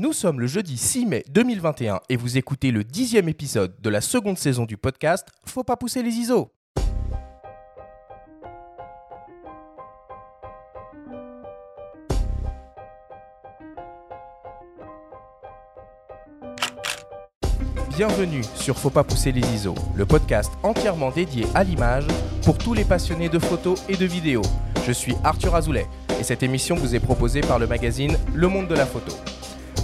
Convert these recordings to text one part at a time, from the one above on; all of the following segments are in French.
Nous sommes le jeudi 6 mai 2021 et vous écoutez le dixième épisode de la seconde saison du podcast Faut pas pousser les ISO. Bienvenue sur Faut pas pousser les ISO, le podcast entièrement dédié à l'image pour tous les passionnés de photos et de vidéos. Je suis Arthur Azoulay et cette émission vous est proposée par le magazine Le Monde de la Photo.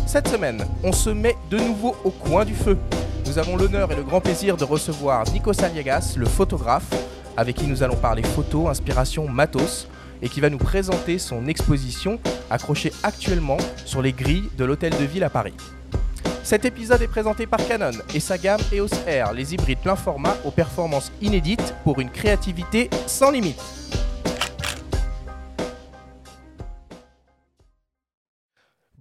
Cette semaine, on se met de nouveau au coin du feu. Nous avons l'honneur et le grand plaisir de recevoir Nico Saliagas, le photographe, avec qui nous allons parler photo, inspiration, matos, et qui va nous présenter son exposition accrochée actuellement sur les grilles de l'hôtel de ville à Paris. Cet épisode est présenté par Canon et sa gamme EOS R, les hybrides plein format aux performances inédites pour une créativité sans limite.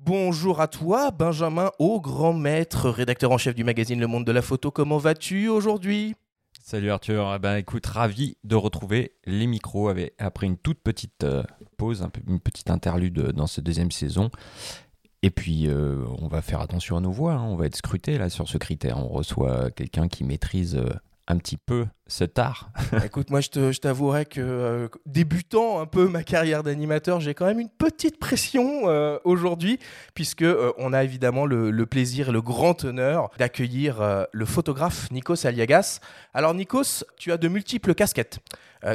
Bonjour à toi, Benjamin Au, grand maître, rédacteur en chef du magazine Le Monde de la Photo. Comment vas-tu aujourd'hui? Salut Arthur, eh ben, écoute, ravi de retrouver les micros après une toute petite euh, pause, une petite interlude dans cette deuxième saison. Et puis, euh, on va faire attention à nos voix, hein. on va être scruté là sur ce critère. On reçoit quelqu'un qui maîtrise euh, un petit peu ce tard Écoute, moi, je t'avouerai que euh, débutant un peu ma carrière d'animateur, j'ai quand même une petite pression euh, aujourd'hui, puisque euh, on a évidemment le, plaisir et le grand honneur d'accueillir le photographe Nikos Aliagas. Alors, Nikos, tu as de multiples casquettes.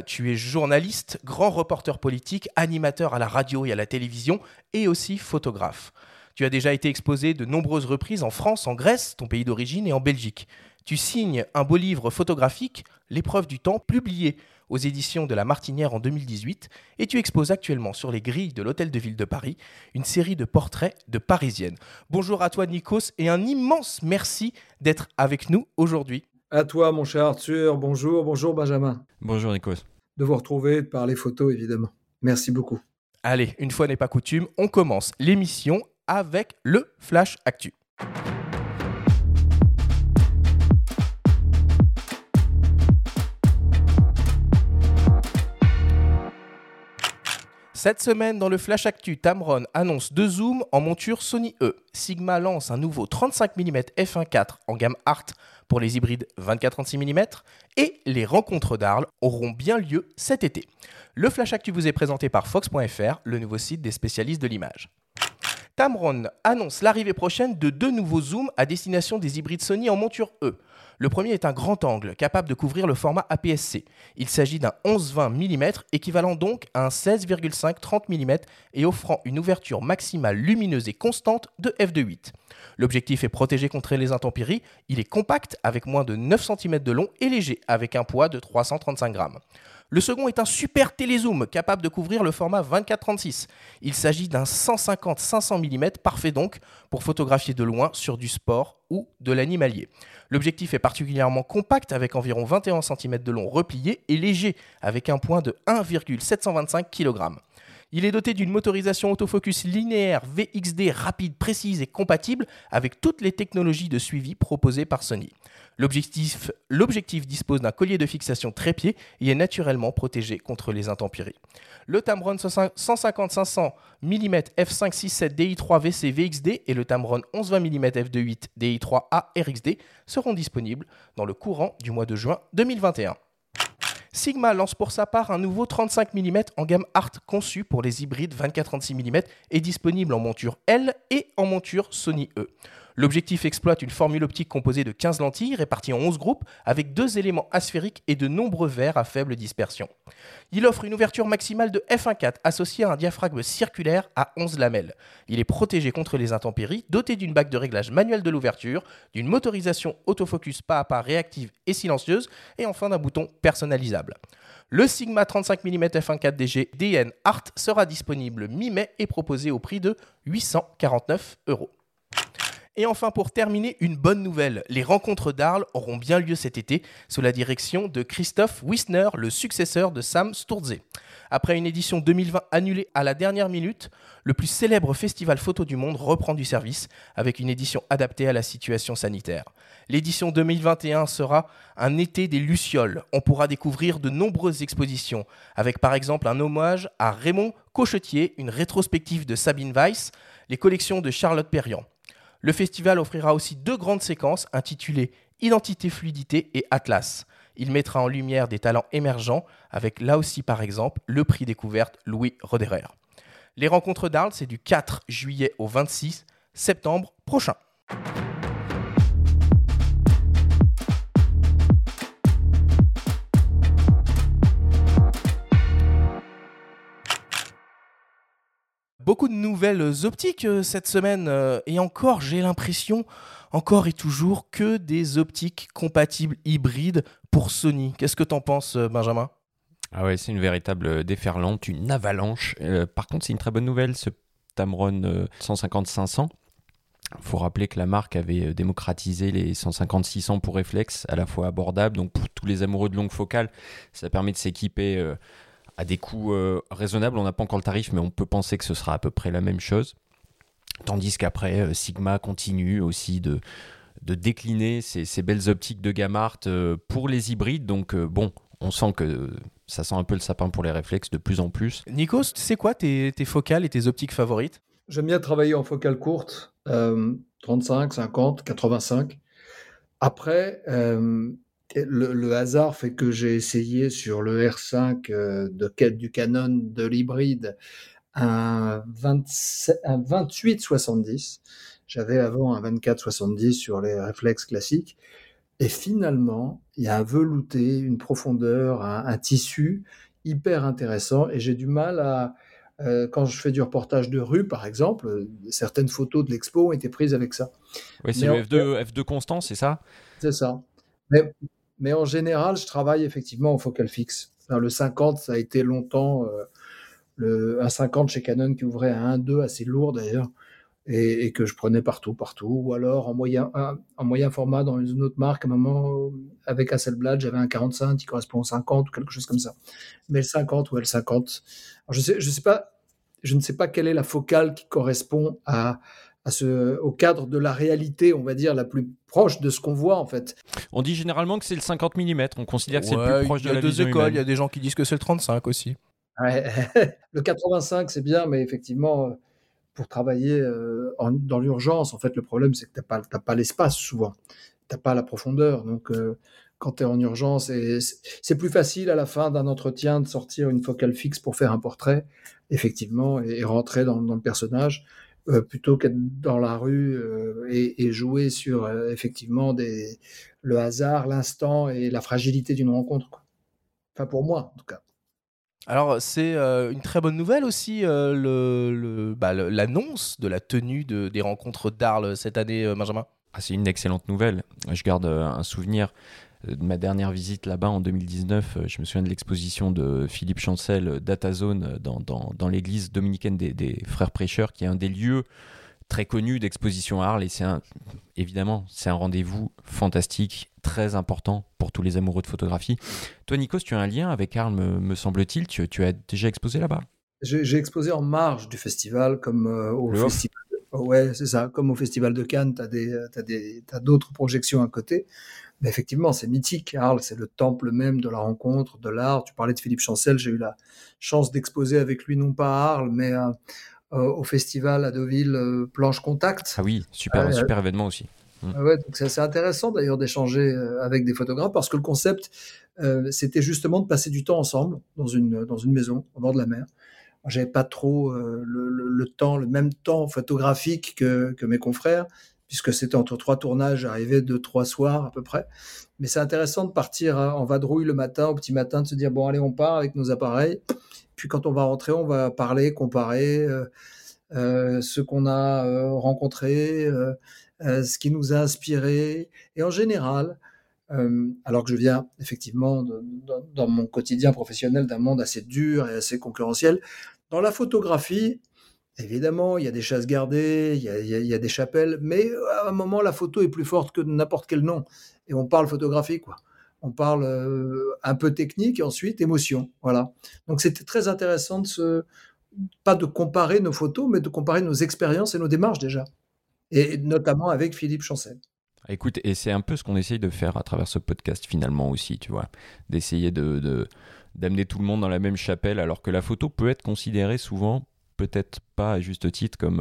tu es journaliste, grand reporter politique, animateur à la radio et à la télévision, et aussi photographe. Tu as déjà été exposé de nombreuses reprises en France, en Grèce, ton pays d'origine, et en Belgique tu signes un beau livre photographique, L'épreuve du temps, publié aux éditions de La Martinière en 2018, et tu exposes actuellement sur les grilles de l'Hôtel de Ville de Paris une série de portraits de Parisiennes. Bonjour à toi Nikos et un immense merci d'être avec nous aujourd'hui. À toi mon cher Arthur, bonjour, bonjour Benjamin. Bonjour Nikos. De vous retrouver, de parler photo évidemment. Merci beaucoup. Allez, une fois n'est pas coutume, on commence l'émission avec le Flash Actu. Cette semaine, dans le Flash Actu, Tamron annonce deux zooms en monture Sony E. Sigma lance un nouveau 35 mm f1.4 en gamme Art pour les hybrides 24-36 mm. Et les rencontres d'Arles auront bien lieu cet été. Le Flash Actu vous est présenté par Fox.fr, le nouveau site des spécialistes de l'image. Tamron annonce l'arrivée prochaine de deux nouveaux zooms à destination des hybrides Sony en monture E. Le premier est un grand angle, capable de couvrir le format APS-C. Il s'agit d'un 11-20 mm, équivalent donc à un 16,5-30 mm et offrant une ouverture maximale lumineuse et constante de f2.8. L'objectif est protégé contre les intempéries, il est compact avec moins de 9 cm de long et léger avec un poids de 335 grammes. Le second est un super télézoom capable de couvrir le format 24-36. Il s'agit d'un 150-500 mm parfait donc pour photographier de loin sur du sport ou de l'animalier. L'objectif est particulièrement compact avec environ 21 cm de long replié et léger avec un point de 1,725 kg. Il est doté d'une motorisation autofocus linéaire VXD rapide, précise et compatible avec toutes les technologies de suivi proposées par Sony. L'objectif, dispose d'un collier de fixation trépied et est naturellement protégé contre les intempéries. Le Tamron 150-500 mm f567 DI3 VC VXD et le Tamron 1120 mm f2.8 DI3A RXD seront disponibles dans le courant du mois de juin 2021. Sigma lance pour sa part un nouveau 35 mm en gamme Art conçu pour les hybrides 24-36 mm et disponible en monture L et en monture Sony E. L'objectif exploite une formule optique composée de 15 lentilles réparties en 11 groupes avec deux éléments asphériques et de nombreux verres à faible dispersion. Il offre une ouverture maximale de f1.4 associée à un diaphragme circulaire à 11 lamelles. Il est protégé contre les intempéries, doté d'une bague de réglage manuelle de l'ouverture, d'une motorisation autofocus pas à pas réactive et silencieuse et enfin d'un bouton personnalisable. Le Sigma 35 mm f1.4 DG DN Art sera disponible mi-mai et proposé au prix de 849 euros. Et enfin, pour terminer, une bonne nouvelle. Les rencontres d'Arles auront bien lieu cet été sous la direction de Christophe Wisner, le successeur de Sam Sturze. Après une édition 2020 annulée à la dernière minute, le plus célèbre festival photo du monde reprend du service avec une édition adaptée à la situation sanitaire. L'édition 2021 sera un été des Lucioles. On pourra découvrir de nombreuses expositions, avec par exemple un hommage à Raymond Cochetier, une rétrospective de Sabine Weiss, les collections de Charlotte Perriand. Le festival offrira aussi deux grandes séquences intitulées Identité, fluidité et Atlas. Il mettra en lumière des talents émergents avec là aussi par exemple le prix découverte Louis Roderer. Les rencontres d'Arles, c'est du 4 juillet au 26 septembre prochain. Beaucoup de nouvelles optiques euh, cette semaine euh, et encore j'ai l'impression encore et toujours que des optiques compatibles hybrides pour Sony. Qu'est-ce que t'en penses euh, Benjamin? Ah ouais, c'est une véritable déferlante, une avalanche. par contre, c'est une très bonne nouvelle ce Tamron 150-500. Il faut rappeler que la marque avait démocratisé les 150-600 pour réflexe, à la fois abordable. Donc pour tous les amoureux de longue focale, ça permet de s'équiper à des coûts euh, raisonnables. On n'a pas encore le tarif, mais on peut penser que ce sera à peu près la même chose. Tandis qu'après, euh, Sigma continue aussi de, de décliner ces, belles optiques de gamme art euh, pour les hybrides. Donc bon, on sent que ça sent un peu le sapin pour les réflexes de plus en plus. Nikos, c'est quoi tes, tes, focales et tes optiques favorites? J'aime bien travailler en focale courte, 35, 50, 85. Après, le, hasard fait que j'ai essayé sur le R5 euh, de, du Canon de l'hybride un, 28-70. J'avais avant un 24-70 sur les réflexes classiques. Et finalement, il y a un velouté, une profondeur, un, tissu hyper intéressant. Et j'ai du mal à, euh, quand je fais du reportage de rue, par exemple, certaines photos de l'expo ont été prises avec ça. Oui, c'est le F2, F2 constant, c'est ça? C'est ça. Mais mais en général, je travaille effectivement en focal fixe. le 50, ça a été longtemps euh, un 50 chez Canon qui ouvrait à 1.2, assez lourd d'ailleurs, et, que je prenais partout, partout. Ou alors en moyen, en moyen format dans une autre marque, à un moment, avec Hasselblad, j'avais un 45 qui correspond au 50 ou quelque chose comme ça. Mais le 50 ou le 50. je, sais, sais pas, je ne sais pas quelle est la focale qui correspond à, au cadre de la réalité, on va dire, la plus proche de ce qu'on voit en fait. On dit généralement que c'est le 50 mm, on considère que c'est le plus proche de la vision Il y a deux écoles, il y a des gens qui disent que c'est le 35 aussi. le 85 c'est bien, mais effectivement, pour travailler euh, dans l'urgence, en fait, le problème c'est que tu n'as pas, pas l'espace souvent, tu n'as pas la profondeur. Donc euh, quand tu es en urgence, c'est plus facile à la fin d'un entretien de sortir une focale fixe pour faire un portrait, effectivement, et, rentrer dans le personnage. Euh, plutôt qu'être dans la rue euh, et, jouer sur euh, effectivement des, le hasard, l'instant et la fragilité d'une rencontre. Enfin, pour moi, en tout cas. Alors, c'est une très bonne nouvelle aussi, le, bah, l'annonce de la tenue de, des rencontres d'Arles cette année, Benjamin. Ah, c'est une excellente nouvelle. Je garde un souvenir de ma dernière visite là-bas en 2019, euh, je me souviens de l'exposition de Philippe Chancel, euh, DataZone, euh, dans, dans, dans l'église dominicaine des, des, Frères Prêcheurs, qui est un des lieux très connus d'exposition à Arles. Et c'est un, évidemment, c'est un rendez-vous fantastique, très important pour tous les amoureux de photographie. Toi, Nikos, tu as un lien avec Arles, me, semble-t-il. Tu, tu, as déjà exposé là-bas? J'ai exposé en marge du festival, comme au festival. Ouais, c'est ça. Comme au Festival de Cannes, tu as d'autres projections à côté. Effectivement, c'est mythique. Arles, c'est le temple même de la rencontre, de l'art. Tu parlais de Philippe Chancel, j'ai eu la chance d'exposer avec lui, non pas à Arles, mais euh, au festival à Deauville, euh, Planche Contact. Ah oui, super, super événement aussi. Mm. Ouais, c'est assez intéressant d'ailleurs d'échanger euh, avec des photographes parce que le concept, c'était justement de passer du temps ensemble dans une, dans une maison au bord de la mer. J'avais pas trop le, le, temps, le même temps photographique que, que mes confrères, puisque c'était entre trois tournages, j'arrivais deux, trois soirs à peu près. Mais c'est intéressant de partir hein, en vadrouille le matin, au petit matin, de se dire, bon, allez, on part avec nos appareils. Puis quand on va rentrer, on va parler, comparer euh, euh, ce qu'on a euh, rencontré, ce qui nous a inspiré. Et en général, alors que je viens effectivement dans mon quotidien professionnel d'un monde assez dur et assez concurrentiel, dans la photographie, Évidemment, il y a des chasses gardées, il y a, des chapelles, mais à un moment, la photo est plus forte que n'importe quel nom. Et on parle photographie, quoi. On parle euh, un peu technique et ensuite émotion. Voilà. Donc c'était très intéressant de se, pas de comparer nos photos, mais de comparer nos expériences et nos démarches déjà. Et notamment avec Philippe Chancel. Écoute, et c'est un peu ce qu'on essaye de faire à travers ce podcast finalement aussi, tu vois, d'essayer de, d'amener tout le monde dans la même chapelle, alors que la photo peut être considérée souvent peut-être pas à juste titre comme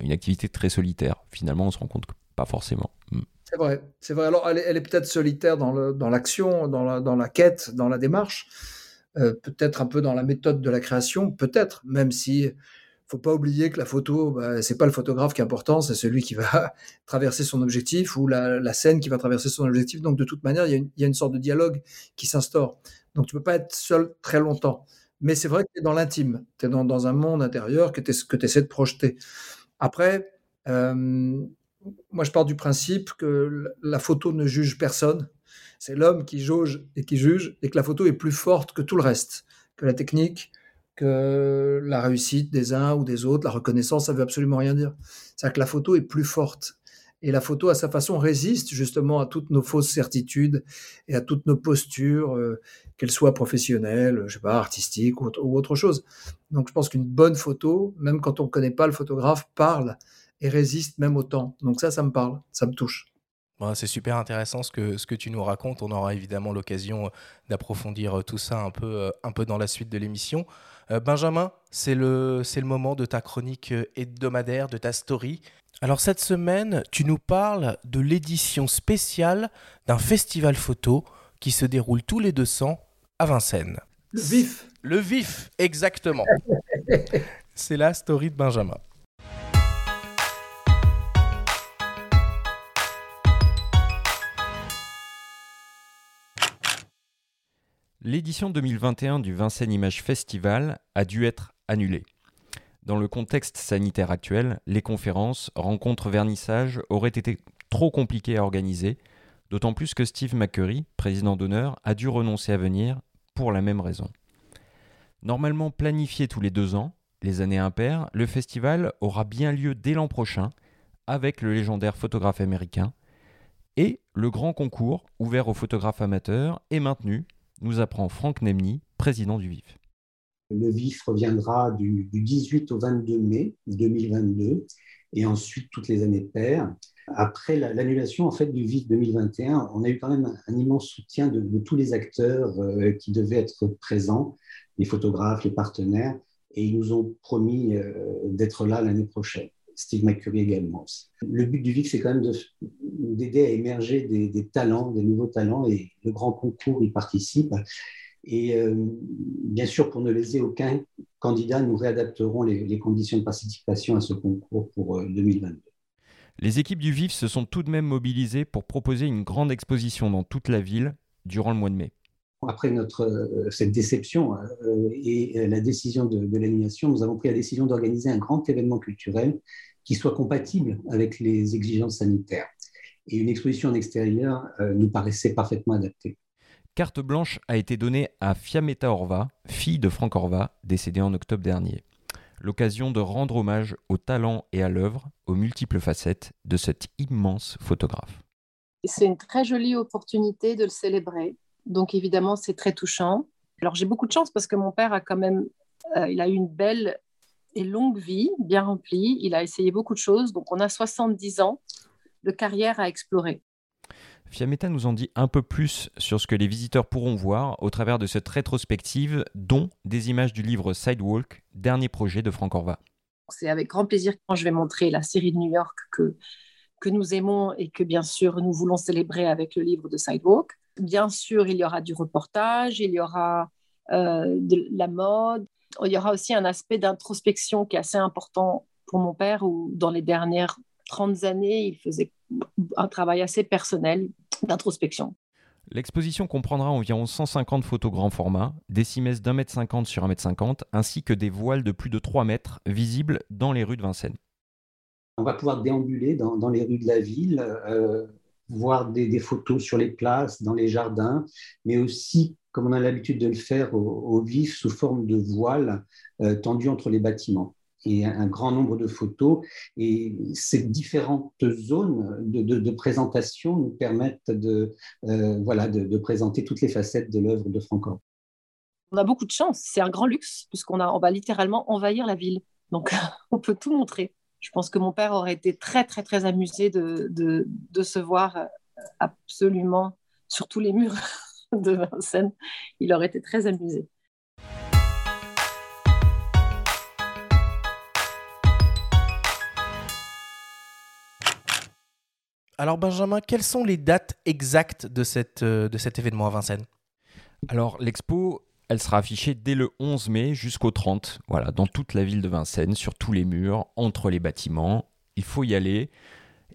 une activité très solitaire. Finalement, on se rend compte que pas forcément. Hmm. C'est vrai, c'est vrai. Alors, elle est, peut-être solitaire dans l'action, dans, la, quête, dans la démarche, peut-être un peu dans la méthode de la création, peut-être, même si faut pas oublier que la photo, bah, c'est pas le photographe qui est important, c'est celui qui va traverser son objectif ou la, scène qui va traverser son objectif. Donc de toute manière, il y a une, sorte de dialogue qui s'instaure. Donc tu peux pas être seul très longtemps. Mais c'est vrai que tu es dans l'intime, tu es dans, un monde intérieur que tu essaies de projeter. Après, euh, moi je pars du principe que la photo ne juge personne. C'est l'homme qui jauge et qui juge, et que la photo est plus forte que tout le reste, que la technique, que la réussite des uns ou des autres, la reconnaissance, ça veut absolument rien dire. C'est-à-dire que la photo est plus forte. Et la photo, à sa façon, résiste justement à toutes nos fausses certitudes et à toutes nos postures, euh, qu'elles soient professionnelles, je sais pas, artistiques ou, autre chose. Donc, je pense qu'une bonne photo, même quand on ne connaît pas le photographe, parle et résiste même au temps. Donc ça, ça me parle, ça me touche. c'est super intéressant ce que, ce que tu nous racontes. On aura évidemment l'occasion d'approfondir tout ça un peu, euh, un peu dans la suite de l'émission. Euh, Benjamin, c'est le, c'est le moment de ta chronique euh, hebdomadaire, de ta story. Alors cette semaine, tu nous parles de l'édition spéciale d'un festival photo qui se déroule tous les 200 à Vincennes. Le vif. Le vif, exactement. c'est la story de Benjamin. L'édition 2021 du Vincennes Image Festival a dû être annulée. Dans le contexte sanitaire actuel, les conférences, rencontres, vernissages auraient été trop compliquées à organiser, d'autant plus que Steve McCurry, président d'honneur, a dû renoncer à venir pour la même raison. Normalement planifié tous les deux ans, les années impaires, le festival aura bien lieu dès l'an prochain avec le légendaire photographe américain et le grand concours ouvert aux photographes amateurs est maintenu nous apprend Franck Nemny, président du VIF. Le VIF reviendra du, 18 au 22 mai 2022 et ensuite toutes les années paires. Après l'annulation en fait du VIF 2021, on a eu quand même un, immense soutien de, tous les acteurs euh, qui devaient être présents, les photographes, les partenaires, et ils nous ont promis euh, d'être là l'année prochaine. Steve McCurry également. Le but du VIF, c'est quand même d'aider à émerger des, talents, des nouveaux talents, et le grand concours y participe. Et euh, bien sûr, pour ne léser aucun candidat, nous réadapterons les, conditions de participation à ce concours pour 2022. Euh, les équipes du VIF se sont tout de même mobilisées pour proposer une grande exposition dans toute la ville durant le mois de mai. Après notre, euh, cette déception et la décision de, de l'animation, nous avons pris la décision d'organiser un grand événement culturel qui soit compatible avec les exigences sanitaires. Et une exposition en extérieur nous paraissait parfaitement adaptée. Carte blanche a été donnée à Fiametta Orva, fille de Franck Orva, décédée en octobre dernier. L'occasion de rendre hommage au talent et à l'œuvre, aux multiples facettes de cet immense photographe. C'est une très jolie opportunité de le célébrer. Donc évidemment, c'est très touchant. Alors j'ai beaucoup de chance parce que mon père a quand même, euh, il a eu une belle et longue vie, bien remplie. Il a essayé beaucoup de choses. Donc on a 70 ans de carrière à explorer. Fiametta nous en dit un peu plus sur ce que les visiteurs pourront voir au travers de cette rétrospective, dont des images du livre Sidewalk, dernier projet de Franck Orva. C'est avec grand plaisir quand je vais montrer la série de New York que, que nous aimons et que bien sûr nous voulons célébrer avec le livre de Sidewalk. Bien sûr, il y aura du reportage, il y aura euh, de la mode, il y aura aussi un aspect d'introspection qui est assez important pour mon père, où dans les dernières 30 années, il faisait un travail assez personnel d'introspection. L'exposition comprendra environ 150 photos grand format, des cimaises d'un mètre cinquante sur un mètre cinquante, ainsi que des voiles de plus de 3 mètres visibles dans les rues de Vincennes. On va pouvoir déambuler dans, les rues de la ville, euh, voir des, photos sur les places, dans les jardins, mais aussi, comme on a l'habitude de le faire au, vif, sous forme de voiles euh, tendues entre les bâtiments et un grand nombre de photos. Et ces différentes zones de, présentation nous permettent de, euh, voilà, de, présenter toutes les facettes de l'œuvre de Franck On a beaucoup de chance, c'est un grand luxe, puisqu'on on va littéralement envahir la ville. Donc, on peut tout montrer. Je pense que mon père aurait été très, très, très amusé de, de se voir euh, absolument sur tous les murs de Vincennes. Il aurait été très amusé. Alors Benjamin, quelles sont les dates exactes de, cette, euh, de cet événement à Vincennes? Alors l'expo, elle sera affichée dès le 11 mai jusqu'au 30, voilà, dans toute la ville de Vincennes, sur tous les murs, entre les bâtiments. Il faut y aller,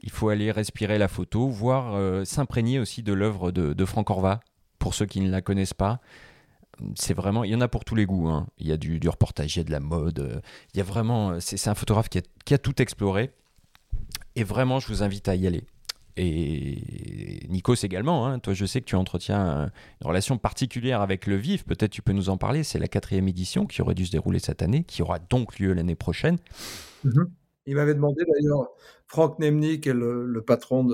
il faut aller respirer la photo, voire euh, s'imprégner aussi de l'œuvre de, de Franck Orva, pour ceux qui ne la connaissent pas c'est vraiment, il y en a pour tous les goûts. Hein. Il y a du, du, reportage, il y a de la mode. Euh, il y a vraiment, c'est un photographe qui a, tout exploré. Et vraiment, je vous invite à y aller. Et Nikos également, hein. toi je sais que tu entretiens une relation particulière avec le VIF, peut-être tu peux nous en parler, c'est la quatrième édition qui aurait dû se dérouler cette année, qui aura donc lieu l'année prochaine. Mm-hmm. Il m'avait demandé d'ailleurs, Franck Nemnik est le, patron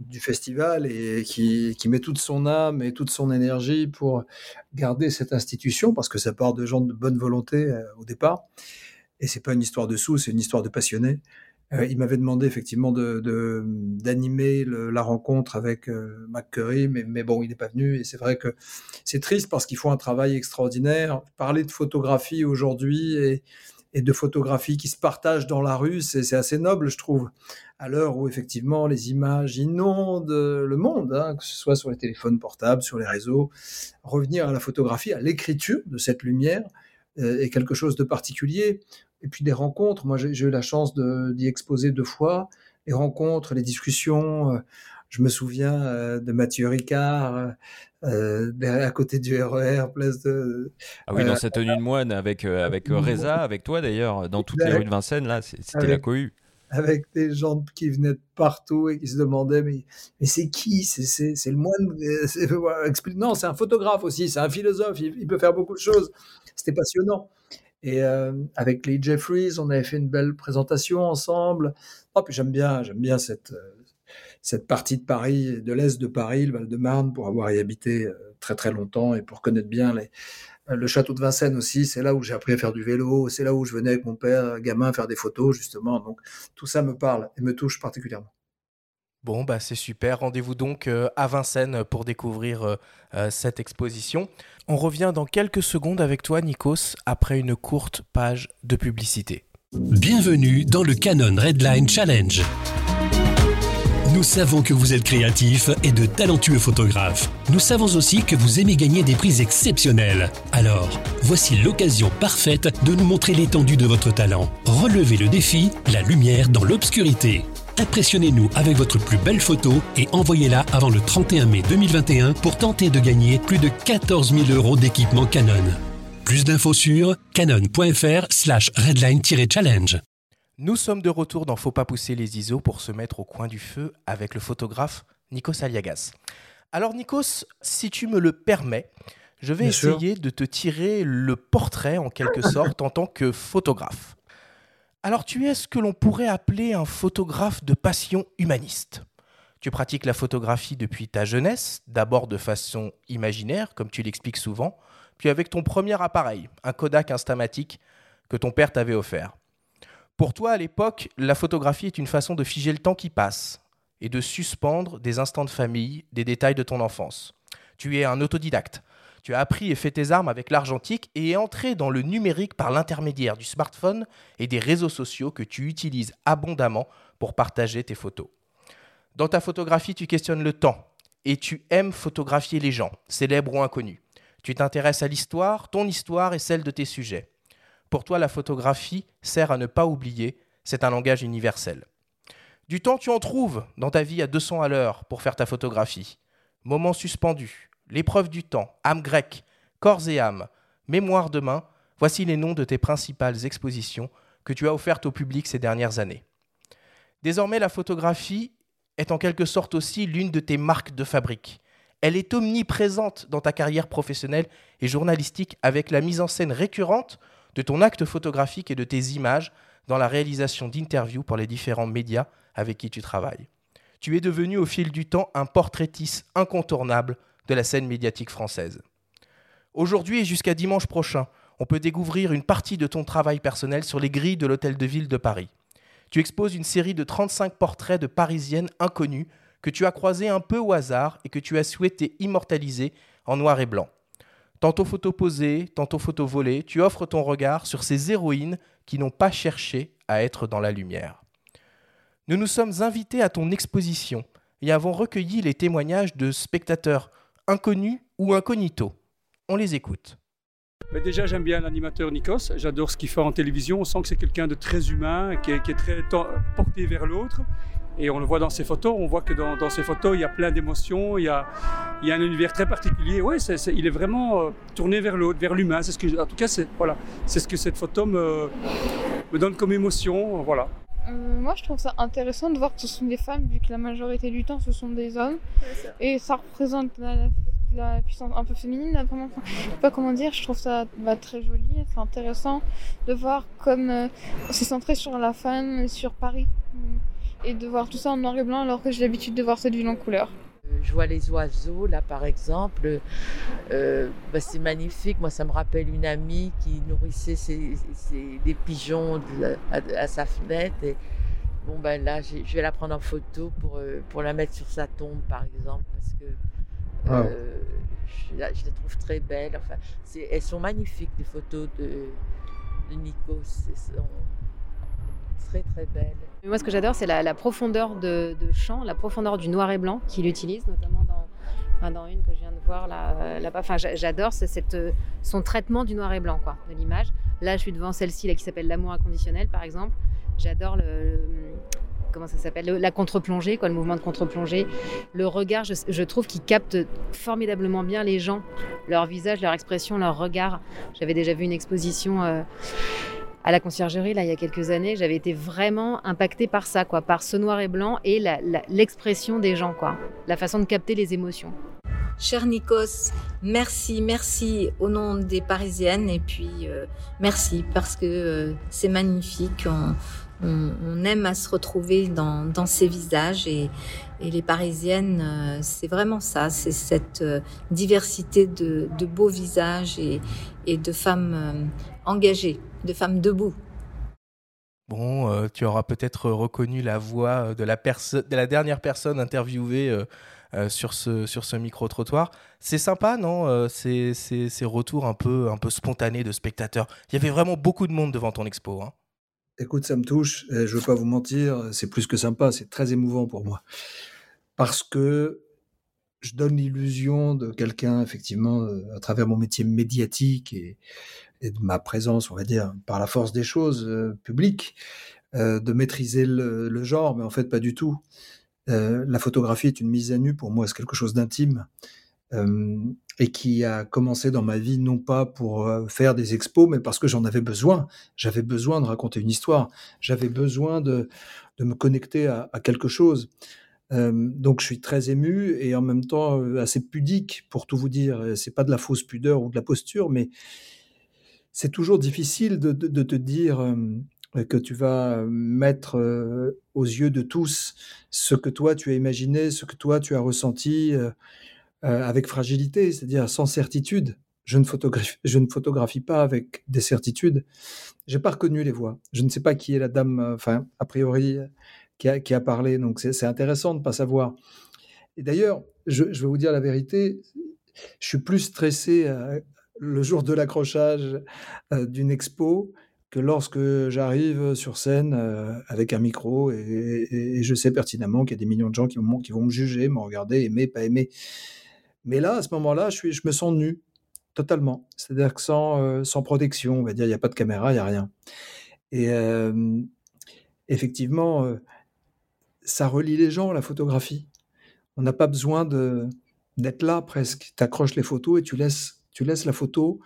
du festival et qui, qui, met toute son âme et toute son énergie pour garder cette institution parce que ça part de gens de bonne volonté euh, au départ et c'est pas une histoire de sous, c'est une histoire de passionnés. Euh, il m'avait demandé effectivement de d'animer la rencontre avec euh, McCurry, mais, mais bon, il n'est pas venu et c'est vrai que c'est triste parce qu'il faut un travail extraordinaire. Parler de photographie aujourd'hui et, et de photographie qui se partagent dans la rue, c'est assez noble, je trouve. À l'heure où effectivement les images inondent le monde, hein, que ce soit sur les téléphones portables, sur les réseaux, revenir à la photographie, à l'écriture de cette lumière euh, est quelque chose de particulier. Et puis des rencontres, moi j'ai eu la chance d'y exposer deux fois, les rencontres, les discussions. Euh, je me souviens euh, de Mathieu Ricard, euh, à côté du RER, place de. Ah oui, dans cette tenue de moine avec, euh, avec Reza, avec toi d'ailleurs, dans toutes les rues de Vincennes, là, c'était la cohue. Avec des gens qui venaient de partout et qui se demandaient mais, mais c'est qui? C'est le moine Non, c'est un photographe aussi, c'est un philosophe, il, peut faire beaucoup de choses. C'était passionnant. Et euh, avec les Jeffries, on avait fait une belle présentation ensemble. Oh, puis j'aime bien, j'aime bien cette, cette partie de Paris, de l'est de Paris, le Val-de-Marne, pour avoir y habité euh, très très longtemps et pour connaître bien les, euh, le château de Vincennes aussi, c'est là où j'ai appris à faire du vélo, c'est là où je venais avec mon père, gamin, faire des photos, justement. Donc tout ça me parle et me touche particulièrement. Bon, bah c'est super. Rendez-vous donc euh, à Vincennes pour découvrir cette exposition. On revient dans quelques secondes avec toi, Nikos, après une courte page de publicité. Bienvenue dans le Canon Redline Challenge. Nous savons que vous êtes créatif et de talentueux photographes. Nous savons aussi que vous aimez gagner des prix exceptionnels. Alors, voici l'occasion parfaite de nous montrer l'étendue de votre talent. Relevez le défi, la lumière dans l'obscurité. Impressionnez-nous avec votre plus belle photo et envoyez-la avant le 31 mai 2021 pour tenter de gagner plus de 14 000 euros d'équipement Canon. Plus d'infos sur canon.fr slash redline-challenge. Nous sommes de retour dans Faut pas pousser les ISO pour se mettre au coin du feu avec le photographe Nikos Aliagas. Alors Nikos, si tu me le permets, je vais essayer de te tirer le portrait en quelque sorte en tant que photographe. Alors tu es ce que l'on pourrait appeler un photographe de passion humaniste. Tu pratiques la photographie depuis ta jeunesse, d'abord de façon imaginaire, comme tu l'expliques souvent, puis avec ton premier appareil, un Kodak Instamatic que ton père t'avait offert. Pour toi, à l'époque, la photographie est une façon de figer le temps qui passe et de suspendre des instants de famille, des détails de ton enfance. Tu es un autodidacte. Tu as appris et fait tes armes avec l'argentique et es entré dans le numérique par l'intermédiaire du smartphone et des réseaux sociaux que tu utilises abondamment pour partager tes photos. Dans ta photographie, tu questionnes le temps et tu aimes photographier les gens, célèbres ou inconnus. Tu t'intéresses à l'histoire, ton histoire et celle de tes sujets. Pour toi, la photographie sert à ne pas oublier, c'est un langage universel. Du temps, tu en trouves dans ta vie à 200 à l'heure pour faire ta photographie. Moments suspendus, l'épreuve du temps, âme grecque, corps et âme, mémoire de main, voici les noms de tes principales expositions que tu as offertes au public ces dernières années. Désormais, la photographie est en quelque sorte aussi l'une de tes marques de fabrique. Elle est omniprésente dans ta carrière professionnelle et journalistique avec la mise en scène récurrente de ton acte photographique et de tes images dans la réalisation d'interviews pour les différents médias avec qui tu travailles. Tu es devenu au fil du temps un portraitiste incontournable de la scène médiatique française. Aujourd'hui et jusqu'à dimanche prochain, on peut découvrir une partie de ton travail personnel sur les grilles de l'Hôtel de Ville de Paris. Tu exposes une série de 35 portraits de Parisiennes inconnues que tu as croisées un peu au hasard et que tu as souhaité immortaliser en noir et blanc. Tantôt photo posée, tantôt photo volée, tu offres ton regard sur ces héroïnes qui n'ont pas cherché à être dans la lumière. nous nous sommes invités à ton exposition et avons recueilli les témoignages de spectateurs inconnus ou incognito. On les écoute. Mais déjà, j'aime bien l'animateur Nikos. J'adore ce qu'il fait en télévision. On sent que c'est quelqu'un de très humain, qui est, très porté vers l'autre. Et on le voit dans ses photos. On voit que dans, ses photos, il y a plein d'émotions. Il y a, il y a un univers très particulier. Oui, il est vraiment euh, tourné vers l'autre, vers l'humain. C'est ce que, en tout cas, c'est voilà, ce que cette photo me, me donne comme émotion. Voilà. Euh, moi, je trouve ça intéressant de voir que ce sont des femmes, vu que la majorité du temps, ce sont des hommes. Et ça représente la, la puissance un peu féminine. Vraiment, je sais pas comment dire, je trouve ça bah, très joli. C'est intéressant de voir comme euh, c'est centré sur la femme, sur Paris. Et de voir tout ça en noir et blanc alors que j'ai l'habitude de voir cette ville en couleur. Euh, je vois les oiseaux là par exemple, euh, bah, c'est magnifique. Moi ça me rappelle une amie qui nourrissait ses, des pigeons à, sa fenêtre. Et bon ben là je vais la prendre en photo pour, pour la mettre sur sa tombe par exemple parce que ah. Euh, je, je, les trouve très belles. Enfin, elles sont magnifiques, les photos de, de Nico. Très très belles. Moi, ce que j'adore, c'est la, profondeur de, de, champ, la profondeur du noir et blanc qu'il utilise, notamment dans, une que je viens de voir là, là-bas. Enfin, j'adore cette, son traitement du noir et blanc, quoi, de l'image. Là, je suis devant celle-ci qui s'appelle L'amour inconditionnel, par exemple. J'adore le, comment ça s'appelle La contre-plongée, quoi, le mouvement de contre-plongée. Le regard, je, trouve qu'il capte formidablement bien les gens, leur visage, leur expression, leur regard. J'avais déjà vu une exposition. Euh, à la conciergerie, là, il y a quelques années, j'avais été vraiment impactée par ça, quoi, par ce noir et blanc et l'expression des gens, quoi, la façon de capter les émotions. Cher Nikos, merci, merci au nom des Parisiennes et puis euh, merci parce que euh, c'est magnifique on, aime à se retrouver dans, ces visages et, les Parisiennes, euh, c'est vraiment ça, c'est cette diversité de, beaux visages et, de femmes engagées, de femmes debout. Bon, tu auras peut-être reconnu la voix de la, de la dernière personne interviewée sur ce, sur ce micro-trottoir. C'est sympa, non ces, ces, retours un peu, un peu spontanés de spectateurs. Il y avait vraiment beaucoup de monde devant ton expo. Hein. Écoute, ça me touche. je ne veux pas vous mentir, c'est plus que sympa, c'est très émouvant pour moi. Parce que je donne l'illusion de quelqu'un, effectivement, euh, à travers mon métier médiatique et, de ma présence, on va dire, par la force des choses euh, publiques, euh, de maîtriser le, genre, mais en fait, pas du tout. la photographie est une mise à nu, pour moi, c'est quelque chose d'intime et qui a commencé dans ma vie non pas pour faire des expos, mais parce que j'en avais besoin. J'avais besoin de raconter une histoire. J'avais besoin de, de, me connecter à, quelque chose. donc je suis très ému et en même temps assez pudique pour tout vous dire. C'est pas de la fausse pudeur ou de la posture, mais c'est toujours difficile de, te dire que tu vas mettre aux yeux de tous ce que toi tu as imaginé, ce que toi tu as ressenti. Euh, avec fragilité, c'est-à-dire sans certitude. Je ne, photographie, pas avec des certitudes. J'ai pas reconnu les voix. Je ne sais pas qui est la dame, euh, enfin, a priori, qui a, parlé. Donc, c'est intéressant de ne pas savoir. Et d'ailleurs, je, je, vais vous dire la vérité, je suis plus stressé euh, le jour de l'accrochage d'une expo que lorsque j'arrive sur scène avec un micro et, je sais pertinemment qu'il y a des millions de gens qui vont, me juger, me regarder, aimer, pas aimer. Mais là, à ce moment-là, je, me sens nu, totalement. C'est-à-dire que sans, euh, protection, on va dire, il n'y a pas de caméra, il n'y a rien. Et effectivement, euh, ça relie les gens, la photographie. On n'a pas besoin d'être là presque. Tu accroches les photos et tu laisses, tu laisses la photo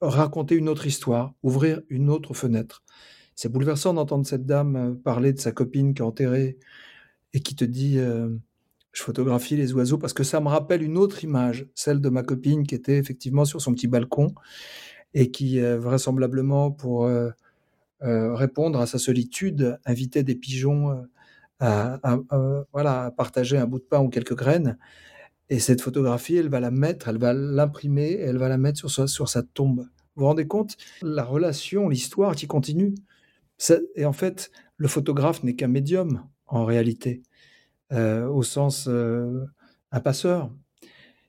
raconter une autre histoire, ouvrir une autre fenêtre. C'est bouleversant d'entendre cette dame euh, parler de sa copine qui est enterrée et qui te dit je photographie les oiseaux parce que ça me rappelle une autre image, celle de ma copine qui était effectivement sur son petit balcon et qui, euh, vraisemblablement, pour euh, euh, répondre à sa solitude, invitait des pigeons à, voilà, à partager un bout de pain ou quelques graines. Et cette photographie, elle va la mettre, elle va l'imprimer, elle va la mettre sur sa, sur sa tombe. Vous vous rendez compte La relation, l'histoire qui continue. et en fait, le photographe n'est qu'un médium, en réalité. Euh, au sens euh, un passeur.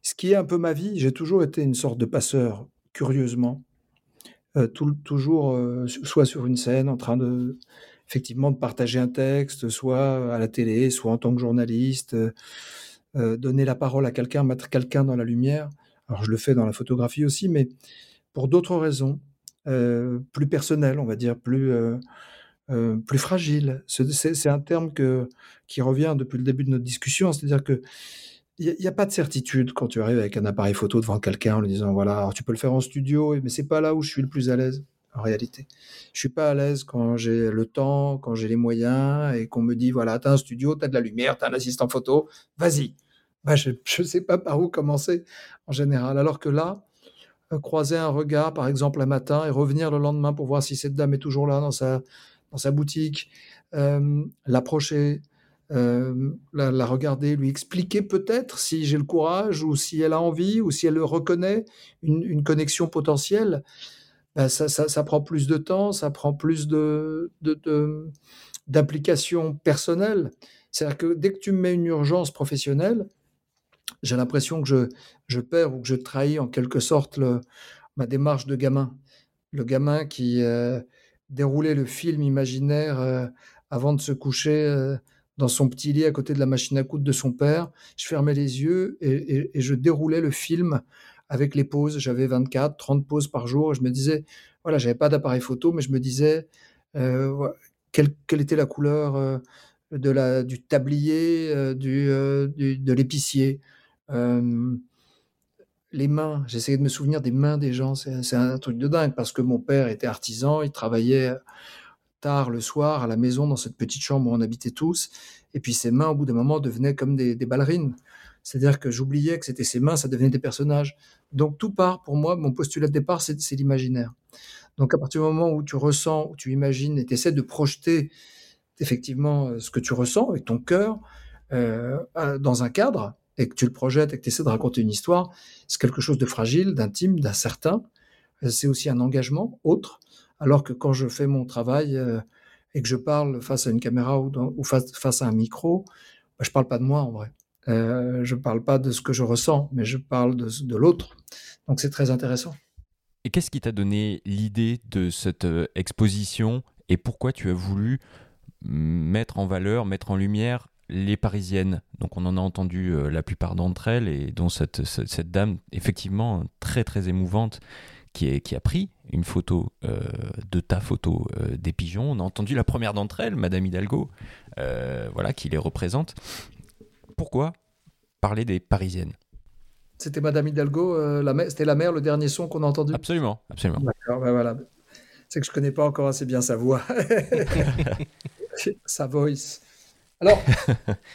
Ce qui est un peu ma vie, j'ai toujours été une sorte de passeur, curieusement. Euh, toujours soit sur une scène en train de effectivement de partager un texte, soit à la télé, soit en tant que journaliste, donner la parole à quelqu'un, mettre quelqu'un dans la lumière. Alors je le fais dans la photographie aussi, mais pour d'autres raisons, plus personnelles, on va dire, plus, plus fragiles. C'est un terme que, qui revient depuis le début de notre discussion, c'est-à-dire que il n'y a, pas de certitude quand tu arrives avec un appareil photo devant quelqu'un en lui disant voilà, tu peux le faire en studio, mais c'est pas là où je suis le plus à l'aise en réalité. Je suis pas à l'aise quand j'ai le temps, quand j'ai les moyens et qu'on me dit voilà, tu as un studio, tu as de la lumière, tu as un assistant photo, vas-y. Bah, je ne sais pas par où commencer en général. Alors que là, euh, croiser un regard, par exemple, un matin et revenir le lendemain pour voir si cette dame est toujours là dans sa, dans sa boutique, euh, l'approcher, euh, la, regarder, lui expliquer peut-être si j'ai le courage ou si elle a envie ou si elle reconnaît une, connexion potentielle. Ben, ça, prend plus de temps, ça prend plus de, d'implication personnelle. C'est-à-dire que dès que tu me mets une urgence professionnelle, j'ai l'impression que je, perds ou que je trahis en quelque sorte ma démarche de gamin. Le gamin qui euh, déroulait le film imaginaire euh, avant de se coucher dans son petit lit à côté de la machine à coudre de son père. Je fermais les yeux et, je déroulais le film avec les pauses. J'avais 24, 30 pauses par jour. je me disais, voilà, j'avais pas d'appareil photo, mais je me disais euh, quelle, était la couleur euh, de la, du tablier, euh, du, de l'épicier. les mains, j'essayais de me souvenir des mains des gens. C'est un truc de dingue parce que mon père était artisan, il travaillait tard le soir à la maison dans cette petite chambre où on habitait tous. Et puis ses mains, au bout d'un moment, devenaient comme des, ballerines. C'est-à-dire que j'oubliais que c'était ses mains, ça devenait des personnages. Donc tout part, pour moi, mon postulat de départ, c'est l'imaginaire. Donc à partir du moment où tu ressens, où tu imagines et tu essaies de projeter effectivement euh, ce que tu ressens avec ton cœur euh, dans un cadre, et que tu le projettes et que tu essaies de raconter une histoire, c'est quelque chose de fragile, d'intime, d'incertain. Euh, c'est aussi un engagement autre. Alors que quand je fais mon travail et que je parle face à une caméra ou, face, à un micro, bah, je ne parle pas de moi en vrai. Euh, je ne parle pas de ce que je ressens, mais je parle de, l'autre. Donc c'est très intéressant. Et qu'est-ce qui t'a donné l'idée de cette euh, exposition et pourquoi tu as voulu mettre en valeur, mettre en lumière les Parisiennes? Donc on en a entendu la plupart d'entre elles et dont cette, dame effectivement très très émouvante qui, a pris une photo euh, de ta photo euh, des pigeons. On a entendu la première d'entre elles, Madame Hidalgo, euh, voilà, qui les représente. Pourquoi parler des Parisiennes C'était Madame Hidalgo, c'était la mère, le dernier son qu'on a entendu Absolument, absolument. D'accord, ben voilà. C'est que je connais pas encore assez bien sa voix, sa voice. Alors,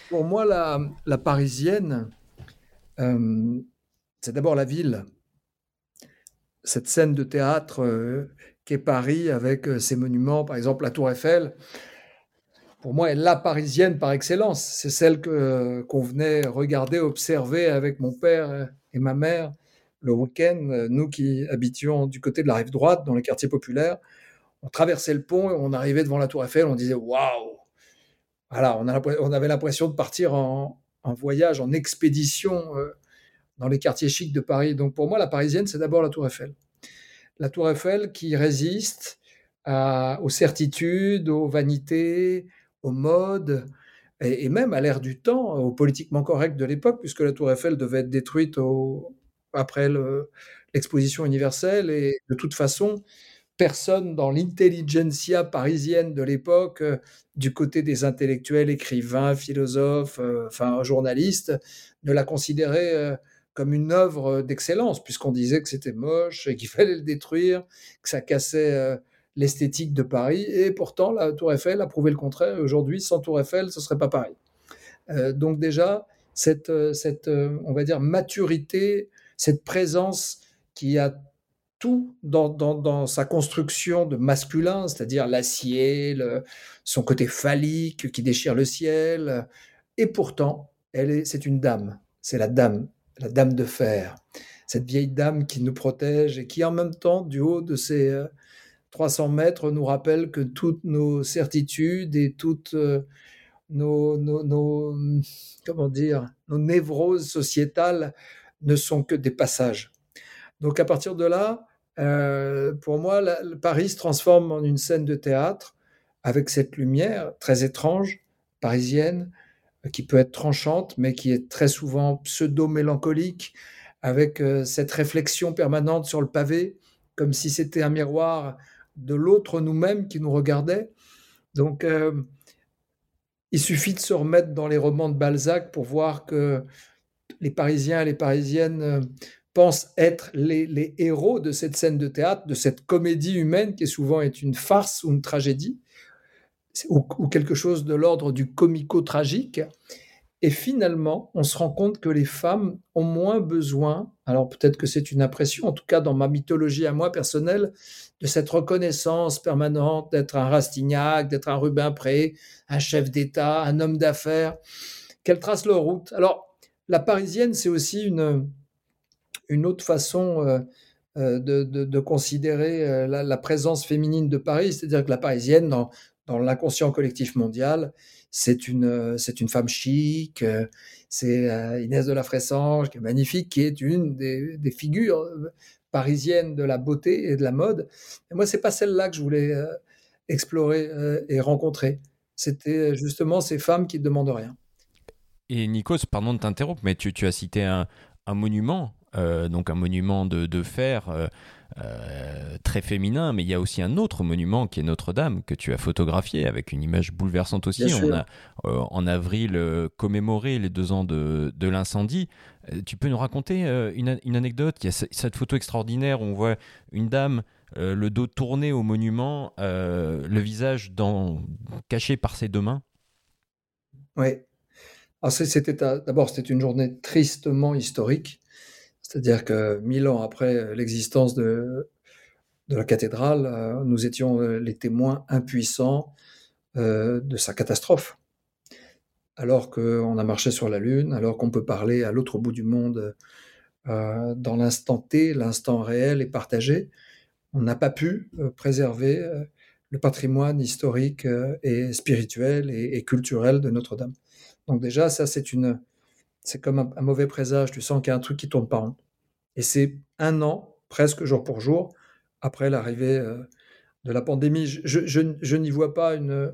pour moi, la, la Parisienne, c'est d'abord la ville cette scène de théâtre euh, qu'est Paris avec euh, ses monuments, par exemple la Tour Eiffel, pour moi, la parisienne par excellence. C'est celle que, euh, qu'on venait regarder, observer avec mon père et ma mère le week-end. Nous qui habitions du côté de la rive droite, dans les quartiers populaires, on traversait le pont et on arrivait devant la Tour Eiffel, on disait waouh Voilà, on, avait l'impression de partir en, voyage, en expédition dans les quartiers chics de Paris. Donc pour moi, la parisienne, c'est d'abord la Tour Eiffel. La Tour Eiffel qui résiste aux certitudes, aux vanités, aux modes, et, même à l'ère du temps, au politiquement correct de l'époque, puisque la Tour Eiffel devait être détruite après l'exposition universelle. Et de toute façon, personne dans l'intelligentsia parisienne de l'époque, euh, du côté des intellectuels, écrivains, philosophes, euh, enfin journalistes, ne la considérait euh, comme une œuvre d'excellence, puisqu'on disait que c'était moche et qu'il fallait le détruire, que ça cassait l'esthétique de Paris. Et pourtant, la Tour Eiffel a prouvé le contraire. Aujourd'hui, sans Tour Eiffel, ce serait pas pareil. Euh, donc déjà, cette, euh, cette on va dire, maturité, cette présence qui a tout dans, dans, sa construction de masculin, c'est-à-dire l'acier, son côté phallique qui déchire le ciel. Et pourtant, elle est, c'est une dame. C'est la dame la dame de fer, cette vieille dame qui nous protège et qui en même temps, du haut de ses 300 euh, mètres, nous rappelle que toutes nos certitudes et toutes euh, nos, comment dire, nos névroses sociétales ne sont que des passages. Donc à partir de là, euh, pour moi, Paris se transforme en une scène de théâtre avec cette lumière très étrange, parisienne, qui peut être tranchante, mais qui est très souvent pseudo-mélancolique, avec cette réflexion permanente sur le pavé, comme si c'était un miroir de l'autre nous-mêmes qui nous regardait. Donc, il suffit de se remettre dans les romans de Balzac pour voir que les Parisiens et les Parisiennes euh, pensent être les, héros de cette scène de théâtre, de cette comédie humaine qui souvent est une farce ou une tragédie, ou quelque chose de l'ordre du comico-tragique. Et finalement, on se rend compte que les femmes ont moins besoin, alors peut-être que c'est une impression, en tout cas dans ma mythologie à moi personnelle, de cette reconnaissance permanente d'être un Rastignac, d'être un Rubempré, un chef d'État, un homme d'affaires, qu'elles tracent leur route. Alors, la parisienne, c'est aussi une, une autre façon euh, euh, de, considérer euh, la, présence féminine de Paris, c'est-à-dire que la parisienne, dans, dans l'inconscient collectif mondial, c'est une, euh, c'est une femme chic, euh, c'est euh, Inès de la Fressange, qui est magnifique, qui est une des, figures parisiennes de la beauté et de la mode. Et moi, c'est pas celle-là que je voulais explorer et rencontrer. C'était justement ces femmes qui ne demandent rien. Et Nikos, pardon de t'interrompre, mais tu, as cité un, monument, donc un monument de, fer très féminin, mais il y a aussi un autre monument qui est Notre-Dame que tu as photographié avec une image bouleversante aussi. On a euh, en avril euh, commémoré les deux ans de, de l'incendie. tu peux nous raconter une, une, anecdote? Il y a cette photo extraordinaire où on voit une dame le dos tourné au monument, le visage dans, caché par ses deux mains. Oui. C'était d'abord c'était une journée tristement historique c'est-à-dire que mille ans après l'existence de, la cathédrale, euh, nous étions euh, les témoins impuissants euh, de sa catastrophe. Alors qu'on a marché sur la Lune, alors qu'on peut parler à l'autre bout du monde dans l'instant T, l'instant réel et partagé, on n'a pas pu préserver le patrimoine historique et spirituel et, culturel de Notre-Dame. Donc déjà, ça c'est une, c'est comme un, mauvais présage. Tu sens qu'il y a un truc qui tourne pas rond. Et c'est un an, presque jour pour jour, après l'arrivée euh, de la pandémie. Je, n'y vois pas une,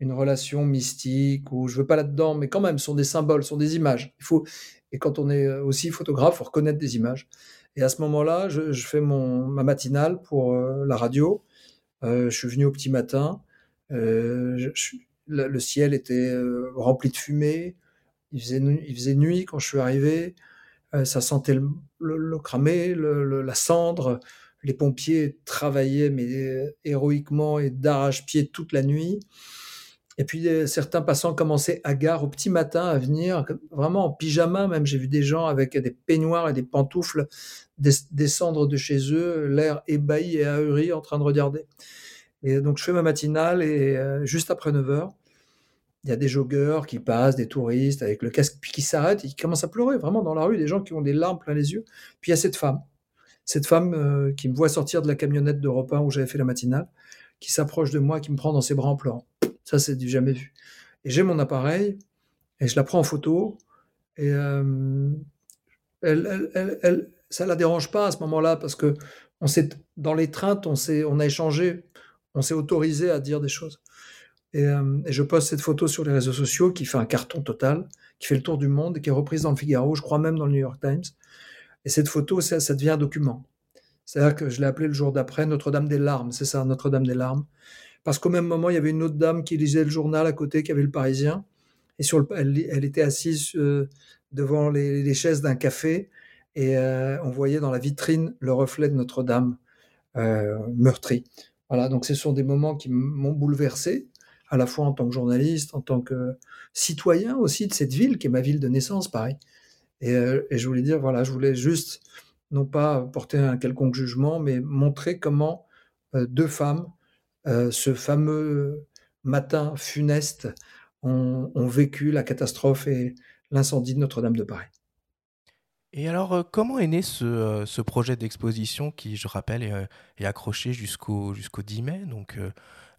relation mystique ou je veux pas là-dedans, mais quand même, ce sont des symboles, ce sont des images. Il faut, et quand on est euh, aussi photographe, il faut reconnaître des images. Et à ce moment-là, je, fais mon, ma matinale pour euh, la radio. je suis venu au petit matin. le, ciel était rempli de fumée. Il faisait, nuit quand je suis arrivé. Euh, ça sentait le, cramé, la cendre. Les pompiers travaillaient mais euh, héroïquement et d'arrache-pied toute la nuit. Et puis euh, certains passants commençaient à gare au petit matin à venir, vraiment en pyjama même. J'ai vu des gens avec des peignoirs et des pantoufles descendre de chez eux, l'air ébahi et ahuri en train de regarder. Et donc je fais ma matinale et juste après 9 heures, il y a des joggeurs qui passent, des touristes avec le casque, puis qui s'arrêtent qui commencent à pleurer vraiment dans la rue, des gens qui ont des larmes plein les yeux. Puis il y a cette femme, cette femme euh, qui me voit sortir de la camionnette d'Europe 1 où j'avais fait la matinale, qui s'approche de moi, qui me prend dans ses bras en pleurant. Ça, c'est du jamais vu. Et j'ai mon appareil et je la prends en photo et euh, elle, ça la dérange pas à ce moment-là parce que dans l'étreinte, on on a échangé, on s'est autorisé à dire des choses. Euh, et, je poste cette photo sur les réseaux sociaux qui fait un carton total, qui fait le tour du monde et qui est reprise dans le Figaro, je crois même dans le New York Times. Et cette photo, ça, devient un document. C'est-à-dire que je l'ai appelé le jour d'après Notre-Dame des larmes, c'est ça, Notre-Dame des larmes. Parce qu'au même moment, il y avait une autre dame qui lisait le journal à côté, qui avait le Parisien. Et sur le, elle, était assise euh, devant les, chaises d'un café. Et euh, on voyait dans la vitrine le reflet de Notre-Dame meurtrie. Voilà, donc ce sont des moments qui m'ont bouleversé à la fois en tant que journaliste, en tant que citoyen aussi de cette ville qui est ma ville de naissance, pareil. Et, euh, je voulais dire, voilà, je voulais juste, non pas porter un quelconque jugement, mais montrer comment euh, deux femmes, euh, ce fameux matin funeste, ont, vécu la catastrophe et l'incendie de Notre-Dame de Paris. Et alors, comment est né ce, projet d'exposition qui, je rappelle, est, accroché jusqu'au jusqu'au 10 mai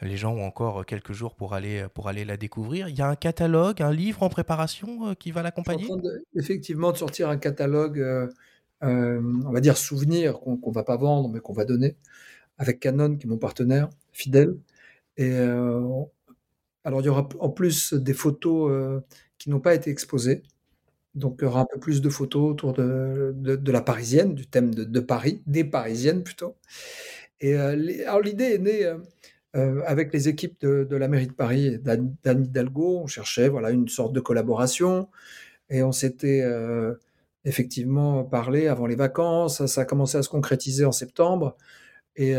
les gens ont encore quelques jours pour aller, pour aller la découvrir. Il y a un catalogue, un livre en préparation euh, qui va l'accompagner? Effectivement, de sortir un catalogue, euh, euh, on va dire souvenir, qu'on ne va pas vendre, mais qu'on va donner, avec Canon, qui est mon partenaire fidèle. Et alors, il y aura en plus des photos qui n'ont pas été exposées. Donc, il y aura un peu plus de photos autour de, de, la parisienne, du thème de, Paris, des parisiennes plutôt. Et alors, l'idée est née avec les équipes de, la mairie de Paris d'Anne Hidalgo. On cherchait voilà, une sorte de collaboration. Et on s'était effectivement parlé avant les vacances. Ça, a commencé à se concrétiser en septembre. Et,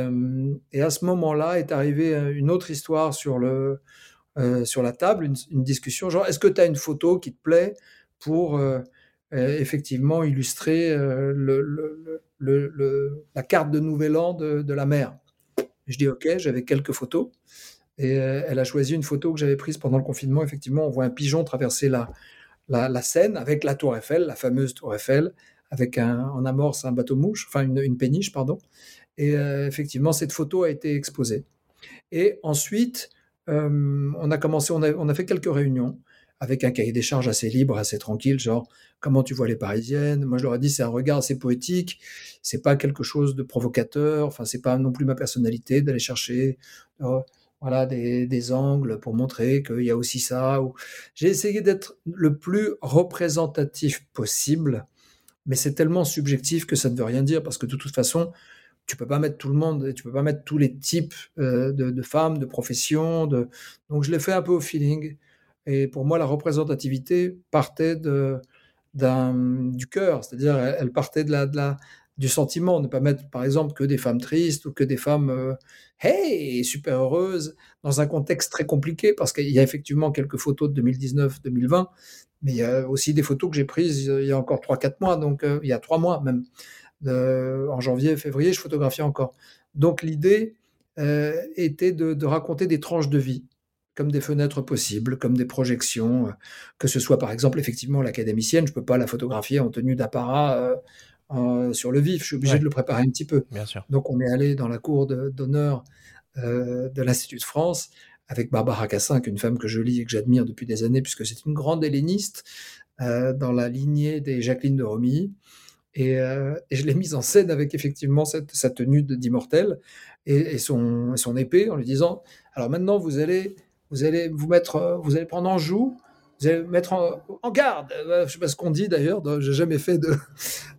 et à ce moment-là est arrivée une autre histoire sur, le, sur la table, une, discussion genre, est-ce que tu as une photo qui te plaît pour effectivement illustrer la carte de Nouvel An de, de la mer? Je dis OK, j'avais quelques photos. Et elle a choisi une photo que j'avais prise pendant le confinement. Effectivement, on voit un pigeon traverser la, la, scène avec la tour Eiffel, la fameuse tour Eiffel, avec un, en amorce un bateau-mouche, enfin une, péniche, pardon. Et euh, effectivement, cette photo a été exposée. Et ensuite, euh, on a commencé, on a, fait quelques réunions avec un cahier des charges assez libre, assez tranquille, genre comment tu vois les Parisiennes? Moi, je leur ai dit, c'est un regard assez poétique, c'est pas quelque chose de provocateur, enfin, c'est pas non plus ma personnalité d'aller chercher euh, voilà, des, angles pour montrer qu'il y a aussi ça. J'ai essayé d'être le plus représentatif possible, mais c'est tellement subjectif que ça ne veut rien dire parce que de toute façon, tu peux pas mettre tout le monde, tu peux pas mettre tous les types euh, de, femmes, de professions. Donc je l'ai fait un peu au feeling. Et pour moi, la représentativité partait du cœur, c'est-à-dire elle partait de la, du sentiment, ne pas mettre par exemple que des femmes tristes ou que des femmes euh, hey super heureuses dans un contexte très compliqué parce qu'il y a effectivement quelques photos de 2019-2020, mais il y a aussi des photos que j'ai prises euh, il y a encore 3-4 mois, donc euh, il y a 3 mois même. en janvier, février, je photographiais encore. Donc l'idée était de, de, raconter des tranches de vie comme des fenêtres possibles, comme des projections, que ce soit par exemple effectivement l'académicienne, je ne peux pas la photographier en tenue d'apparat euh, sur le vif. Je suis obligé de le préparer un petit peu. Bien sûr. Donc, on est allé dans la cour d'honneur euh, de l'Institut de France avec Barbara Cassin, une femme que je lis et que j'admire depuis des années, puisque c'est une grande helléniste euh, dans la lignée des Jacqueline de Romilly. Et, je l'ai mise en scène avec effectivement cette, sa tenue d'immortel et, et, son, son épée en lui disant Alors maintenant, vous allez vous allez vous mettre, vous allez prendre en joue vous allez mettre en, garde. Euh, je ne sais pas ce qu'on dit d'ailleurs, j'ai jamais fait de,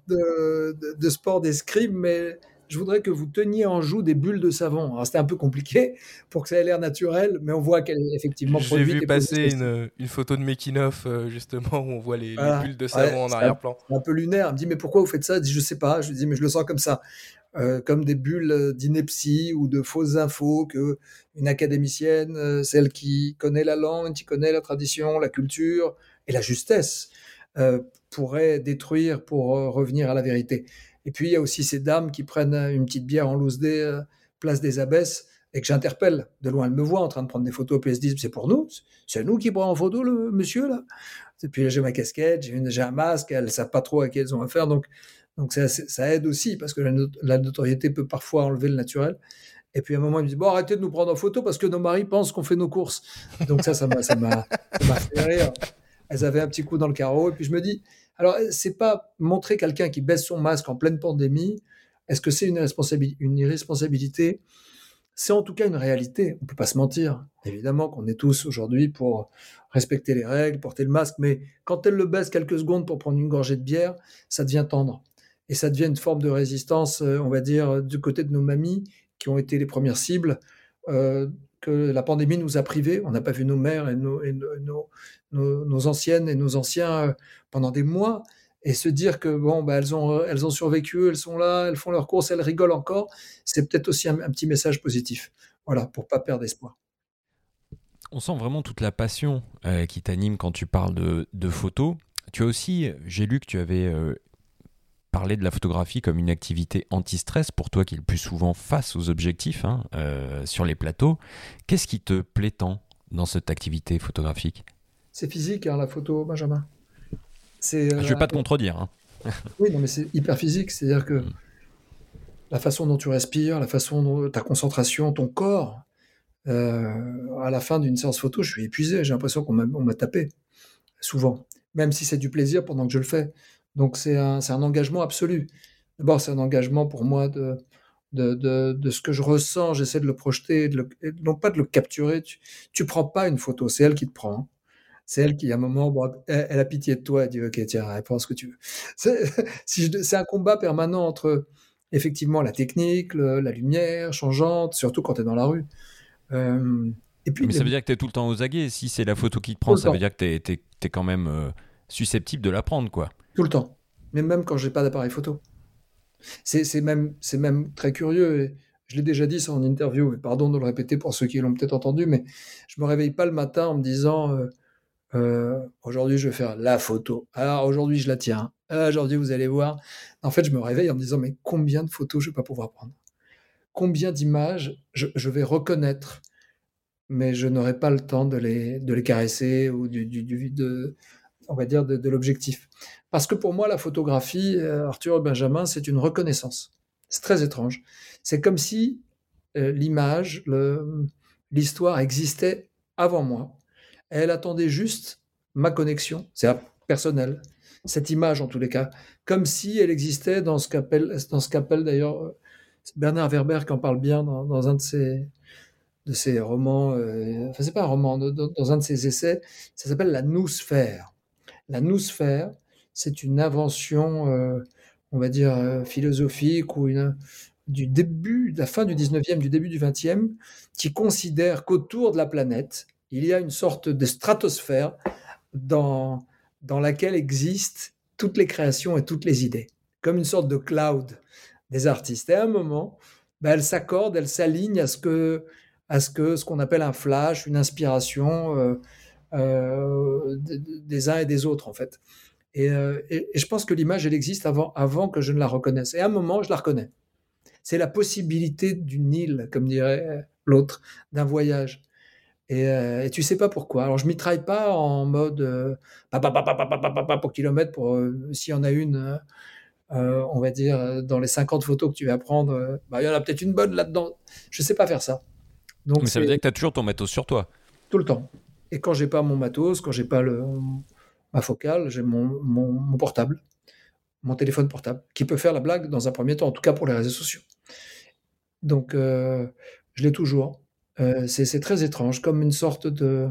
de, de, sport d'escrime, mais je voudrais que vous teniez en joue des bulles de savon. Alors c'était un peu compliqué pour que ça ait l'air naturel, mais on voit qu'elle est effectivement J'ai vu passer une, une, photo de making of euh, justement où on voit les, bulles de savon en arrière-plan. Un, peu lunaire. Elle me dit mais pourquoi vous faites ça? Je dis je sais pas. Je lui dis mais je le sens comme ça. Euh, comme des bulles d'ineptie ou de fausses infos que une académicienne, euh, celle qui connaît la langue, qui connaît la tradition, la culture et la justesse, euh, pourrait détruire pour revenir à la vérité. Et puis il y a aussi ces dames qui prennent une petite bière en loose day, place des abbesses, et que j'interpelle. De loin, elles me voient en train de prendre des photos, puis elles se disent c'est pour nous, c'est nous qui prenons en photo le monsieur là. Et puis j'ai ma casquette, j'ai un masque, elles savent pas trop à qui elles ont affaire, donc donc ça, aide aussi parce que la, notoriété peut parfois enlever le naturel. Et puis à un moment, il me dit Bon, arrêtez de nous prendre en photo parce que nos maris pensent qu'on fait nos courses. Donc ça, ça m'a fait rire. Elles avaient un petit coup dans le carreau. Et puis je me dis Alors, c'est pas montrer quelqu'un qui baisse son masque en pleine pandémie. Est-ce que c'est une, irresponsabilité? C'est en tout cas une réalité. On ne peut pas se mentir. Évidemment qu'on est tous aujourd'hui pour respecter les règles, porter le masque. Mais quand elle le baisse quelques secondes pour prendre une gorgée de bière, ça devient tendre et ça devient une forme de résistance, euh, on va dire, du côté de nos mamies qui ont été les premières cibles. Euh, que la pandémie nous a privés. On n'a pas vu nos mères et, nos, nos, anciennes et nos anciens euh, pendant des mois. Et se dire que bon, bah, elles, ont, elles ont survécu, elles sont là, elles font leurs courses, elles rigolent encore, c'est peut-être aussi un, petit message positif. Voilà, pour pas perdre espoir. On sent vraiment toute la passion qui t'anime quand tu parles de, photos. Tu as aussi, j'ai lu que tu avais parler de la photographie comme une activité anti-stress pour toi qui est le plus souvent face aux objectifs hein, euh, sur les plateaux. Qu'est-ce qui te plaît tant dans cette activité photographique? C'est physique, hein, la photo, Benjamin. C'est, Je ne vais pas te contredire. Hein. oui, non, mais c'est hyper physique. C'est-à-dire que mm. la façon dont tu respires, la façon dont ta concentration, ton corps, euh, à la fin d'une séance photo, je suis épuisé. J'ai l'impression qu'on m'a tapé, souvent. Même si c'est du plaisir pendant que je le fais. Donc c'est un, engagement absolu. D'abord, c'est un engagement pour moi de, de, de, de ce que je ressens, j'essaie de le projeter, de le- non pas de le capturer. Tu, tu prends pas une photo, c'est elle qui te prend. hein. C'est elle qui, à un moment, bon, elle, elle a pitié de toi, elle dit Ok, tiens, elle prend ce que tu veux. C'est un combat permanent entre effectivement la technique, le- la lumière changeante, surtout quand tu es dans la rue. Euh, et puis, Mais ça veut dire que tu es tout le temps aux aguets. Si c'est la photo qui te prend, ça veut dire que tu es, quand même euh, susceptible de la prendre, quoi. Tout le temps. Mais même quand j'ai pas d'appareil photo. C'est même, très curieux. et je l'ai déjà dit ça en interview, pardon de le répéter pour ceux qui l'ont peut-être entendu, mais je me réveille pas le matin en me disant euh, euh, aujourd'hui je vais faire la photo. Alors aujourd'hui je la tiens. Ah, aujourd'hui vous allez voir. En fait, je me réveille en me disant mais combien de photos je vais pas pouvoir prendre? Combien d'images je, je vais reconnaître, mais je n'aurai pas le temps de les, de les caresser ou du, du- de, on va dire de, l'objectif. Parce que pour moi, la photographie, euh, Arthur et Benjamin, c'est une reconnaissance. C'est très étrange. C'est comme si euh, l'image, l'histoire existait avant moi. Elle attendait juste ma connexion, c'est personnel, cette image en tous les cas, comme si elle existait dans ce qu'appelle, dans d'ailleurs euh, Bernard Werber qui en parle bien dans, un de ses, de ses romans, enfin c'est pas un roman, dans un de ses essais, ça s'appelle la noosphère. La noosphère, c'est une invention, euh, on va dire, euh, philosophique ou du début, de la fin du 19e, du début du 20e, qui considère qu'autour de la planète, il y a une sorte de stratosphère dans, dans laquelle existent toutes les créations et toutes les idées, comme une sorte de cloud des artistes. Et à un moment, ben, elle s'accorde, elle s'aligne à ce que, à ce que ce qu'on appelle un flash, une inspiration euh, euh, des uns et des autres en fait. Et, euh, et, et je pense que l'image, elle existe avant, avant que je ne la reconnaisse. Et à un moment, je la reconnais. C'est la possibilité d'une île, comme dirait l'autre, d'un voyage. Et, euh, et, tu sais pas pourquoi. Alors je mitraille pas en mode euh, pour kilomètre pour euh, s'il y en a une, euh, euh, on va dire dans les 50 photos que tu vas prendre, euh, bah, il bah, y en a peut-être une bonne là-dedans. Je sais pas faire ça. Donc Mais ça veut dire que tu as toujours ton matos sur toi. Tout le temps, et quand j'ai pas mon matos, quand j'ai pas le, ma focale, j'ai mon, mon, portable, mon téléphone portable, qui peut faire la blague dans un premier temps, en tout cas pour les réseaux sociaux. Donc, euh, je l'ai toujours. Euh, c'est très étrange, comme une sorte de...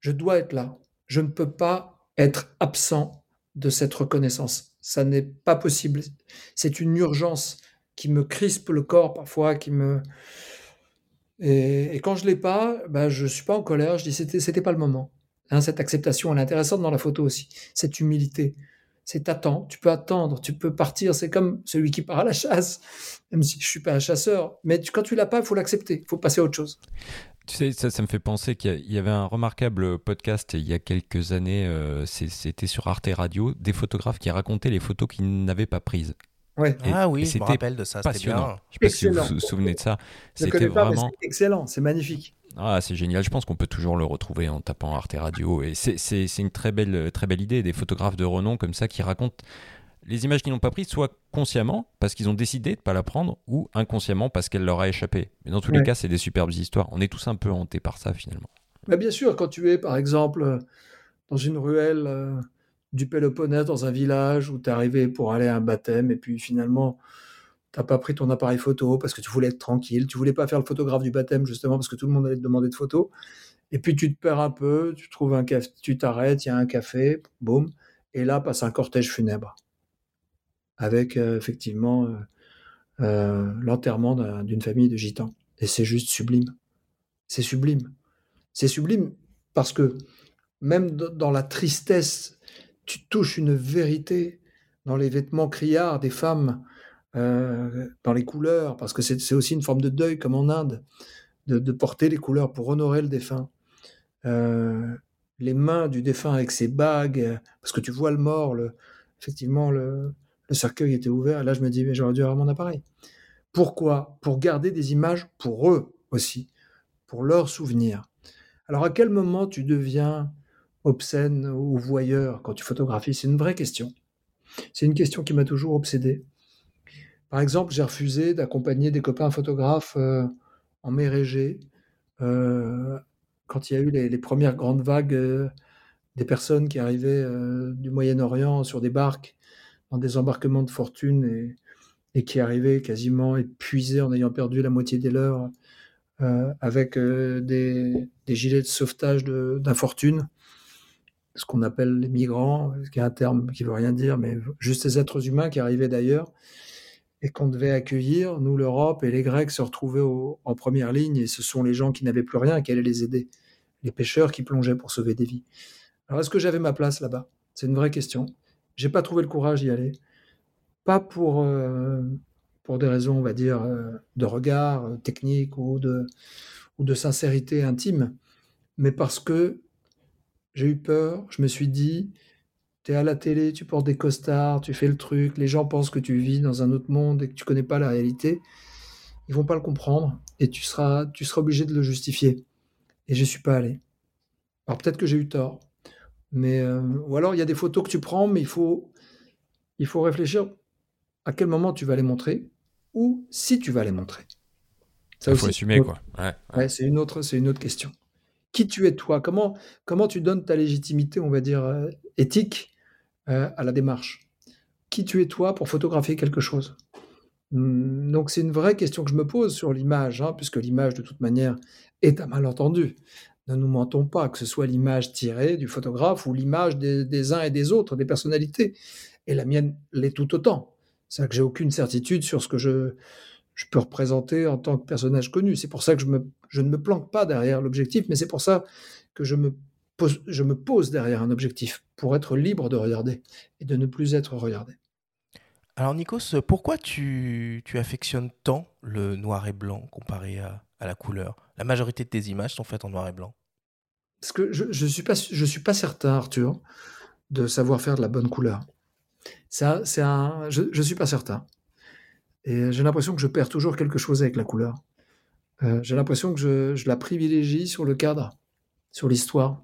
Je dois être là. Je ne peux pas être absent de cette reconnaissance. Ça n'est pas possible. C'est une urgence qui me crispe le corps parfois, qui me... Et, quand je l'ai pas, ben, je suis pas en colère. Je dis c'était c'était pas le moment. Hein, cette acceptation, elle est intéressante dans la photo aussi. Cette humilité, c'est attends. Tu peux attendre, tu peux partir. C'est comme celui qui part à la chasse, même si je suis pas un chasseur. Mais quand tu l'as pas, il faut l'accepter. Il faut passer à autre chose. Tu sais, ça, ça me fait penser qu'il y avait un remarquable podcast il y a quelques années, euh, c'était sur Arte Radio, des photographes qui racontaient les photos qu'ils n'avaient pas prises. Ouais. Et- Ah oui, je me c'était rappelle de ça, c'était Passionnant. bien. Je sais pas si vous vous souvenez de ça. Ne C'était vraiment. c'est excellent. C'est magnifique. Ah, c'est génial. Je pense qu'on peut toujours le retrouver en tapant Arte Radio. Et c'est- une très belle, très belle idée. Des photographes de renom comme ça qui racontent les images qu'ils n'ont pas prises, soit consciemment parce qu'ils ont décidé de ne pas la prendre, ou inconsciemment parce qu'elle leur a échappé. Mais dans tous les cas, c'est des superbes histoires. On est tous un peu hantés par ça finalement. Mais bien sûr, quand tu es, par exemple, dans une ruelle euh, du Péloponnèse, dans un village où tu arrivé pour aller à un baptême, et puis finalement, tu n'as pas pris ton appareil photo parce que tu voulais être tranquille, tu voulais pas faire le photographe du baptême, justement, parce que tout le monde allait te demander de photos, et puis tu te perds un peu, tu trouves un café, tu t'arrêtes, il y a un café, boum, et là passe un cortège funèbre, avec euh, effectivement euh, euh, l'enterrement d'un- d'une famille de gitans. Et c'est juste sublime. C'est sublime. C'est sublime parce que même dans la tristesse, tu touches une vérité dans les vêtements criards des femmes, euh, dans les couleurs, parce que c'est aussi une forme de deuil, comme en Inde, de, porter les couleurs pour honorer le défunt. Euh, les mains du défunt avec ses bagues, parce que tu vois le mort, le, effectivement, le, le cercueil était ouvert, et là je me dis, mais j'aurais dû avoir mon appareil. Pourquoi? Pour garder des images pour eux aussi, pour leurs souvenirs. Alors à quel moment tu deviens obscène ou voyeur quand tu photographies C'est une vraie question. C'est une question qui m'a toujours obsédé. Par exemple, j'ai refusé d'accompagner des copains photographes euh, en mer Égée euh, quand il y a eu les, premières grandes vagues euh, des personnes qui arrivaient du Moyen-Orient sur des barques dans des embarquements de fortune et, qui arrivaient quasiment épuisés en ayant perdu la moitié des leurs, avec des, gilets de sauvetage d'infortune, ce qu'on appelle les migrants, qui est un terme qui veut rien dire, mais juste des êtres humains qui arrivaient d'ailleurs et qu'on devait accueillir, nous l'Europe et les Grecs se retrouvaient en première ligne et ce sont les gens qui n'avaient plus rien qui allaient les aider, les pêcheurs qui plongeaient pour sauver des vies. Alors est-ce que j'avais ma place là-bas? C'est une vraie question. J'ai pas trouvé le courage d'y aller, pas pour euh, pour des raisons, on va dire, euh, de regard euh, technique ou de, ou de sincérité intime, mais parce que j'ai eu peur, je me suis dit, tu es à la télé, tu portes des costards, tu fais le truc, les gens pensent que tu vis dans un autre monde et que tu connais pas la réalité, ils vont pas le comprendre et tu seras, tu seras obligé de le justifier. Et je suis pas allé. Alors peut-être que j'ai eu tort, mais euh, ou alors il y a des photos que tu prends, mais il faut, il faut réfléchir à quel moment tu vas les montrer ou si tu vas les montrer. Ça Il faut assumer, quoi. Ouais, c'est une, autre, une autre question. Qui tu es, toi? Comment, comment tu donnes ta légitimité, on va dire, euh, éthique euh, à la démarche? Qui tu es, toi, pour photographier quelque chose? Hmm, Donc, c'est une vraie question que je me pose sur l'image, hein, puisque l'image, de toute manière, est un malentendu. Ne nous mentons pas, que ce soit l'image tirée du photographe ou l'image des, des uns et des autres, des personnalités. Et la mienne l'est tout autant. C'est que j'ai aucune certitude sur ce que je, je peux représenter en tant que personnage connu. C'est pour ça que je, me, je ne me planque pas derrière l'objectif, mais c'est pour ça que je me, pose, je me pose derrière un objectif, pour être libre de regarder et de ne plus être regardé. Alors Nikos, pourquoi tu, tu affectionnes tant le noir et blanc comparé à, à, la couleur? La majorité de tes images sont faites en noir et blanc. Parce que je ne je suis, pas, je suis pas certain, Arthur, de savoir faire de la bonne couleur. Ça, c'est un, je ne suis pas certain. Et j'ai l'impression que je perds toujours quelque chose avec la couleur. Euh, j'ai l'impression que je, la privilégie sur le cadre, sur l'histoire.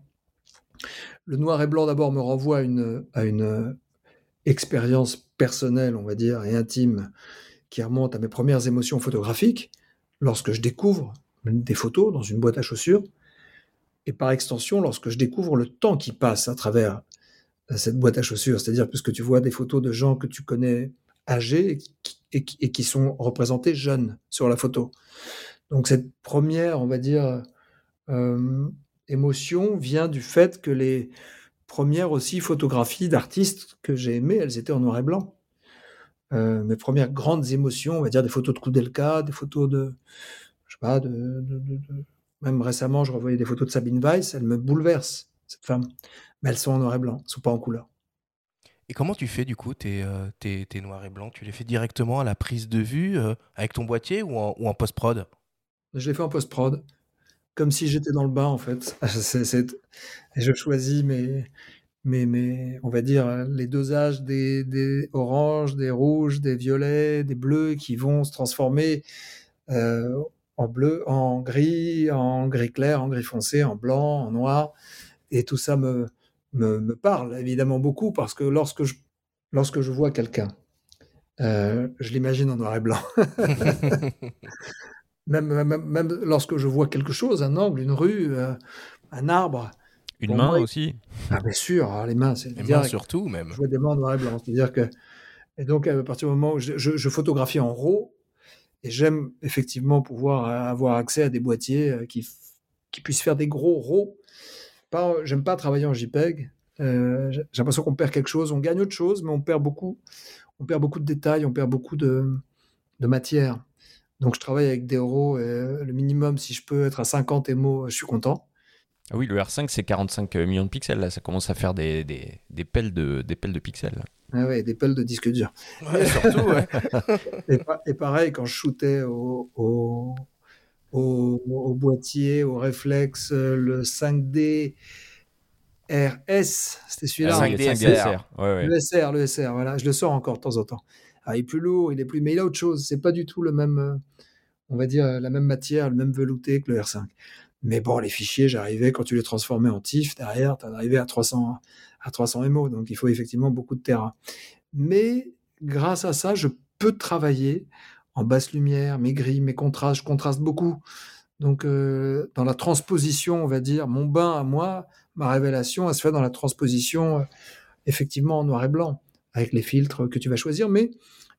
Le noir et blanc d'abord me renvoie à une, à une expérience personnelle, on va dire, et intime, qui remonte à mes premières émotions photographiques, lorsque je découvre des photos dans une boîte à chaussures, et par extension, lorsque je découvre le temps qui passe à travers cette boîte à chaussures. C'est-à-dire, puisque tu vois des photos de gens que tu connais âgés et qui, sont représentés jeunes sur la photo. Donc, cette première, on va dire, euh, émotion vient du fait que les premières aussi photographies d'artistes que j'ai aimées, elles étaient en noir et blanc. Euh, mes premières grandes émotions, on va dire des photos de Koudelka, des photos de, je sais pas, même récemment, je revoyais des photos de Sabine Weiss, elle me bouleverse, cette femme mais elles sont en noir et blanc, elles ne sont pas en couleur. Et comment tu fais du coup tes, euh, noirs et blancs? Tu les fais directement à la prise de vue euh, avec ton boîtier ou en, post-prod? Je les fais en post-prod, comme si j'étais dans le bain en fait. Je choisis mes, mes, mes, on va dire, les dosages des, des, oranges, des rouges, des violets, des bleus qui vont se transformer euh, en bleu, en gris, en gris clair, en gris foncé, en blanc, en noir. Et tout ça me, me, parle évidemment beaucoup parce que lorsque je, lorsque je vois quelqu'un, euh, je l'imagine en noir et blanc. même, même, lorsque je vois quelque chose, un angle, une rue, euh, un arbre. Une main aussi ah, Bien sûr, ah, les mains, c'est Les mains surtout, même. Je vois des mains en noir et blanc. C'est-à-dire que. Et donc, à partir du moment où je, je, photographie en RAW, et j'aime effectivement pouvoir avoir accès à des boîtiers euh, qui, qui puissent faire des gros RAW j'aime pas travailler en JPEG. Euh, j'ai l'impression qu'on perd quelque chose. On gagne autre chose, mais on perd beaucoup. On perd beaucoup de détails, on perd beaucoup de, de matière. Donc je travaille avec des euros. le minimum, si je peux être à 50 MO, je suis content. Ah oui, le R5, c'est 45 millions de pixels. Là. Ça commence à faire des, des, des pelles, de, des pelles de pixels. Ah ouais, des pelles de disque dur. surtout, ouais. et, pareil, quand je shootais au, au, au, boîtier, au réflexe, euh, le 5D RS, c'était celui-là. Ah, 5D, SR. Le SR, le SR, voilà, je le sors encore de temps en temps. Ah, il est plus lourd, il est plus, mais il a autre chose. C'est pas du tout le même, euh, on va dire, la même matière, le même velouté que le R5. Mais bon, les fichiers, j'arrivais, quand tu les transformais en TIFF, derrière, tu arrivais à 300, à 300 MO. Donc, il faut effectivement beaucoup de terrain. Mais grâce à ça, je peux travailler en basse lumière, mes gris, mes contrastes, je contraste beaucoup. Donc, euh, dans la transposition, on va dire, mon bain à moi, ma révélation, elle se fait dans la transposition, euh, effectivement, en noir et blanc, avec les filtres que tu vas choisir. Mais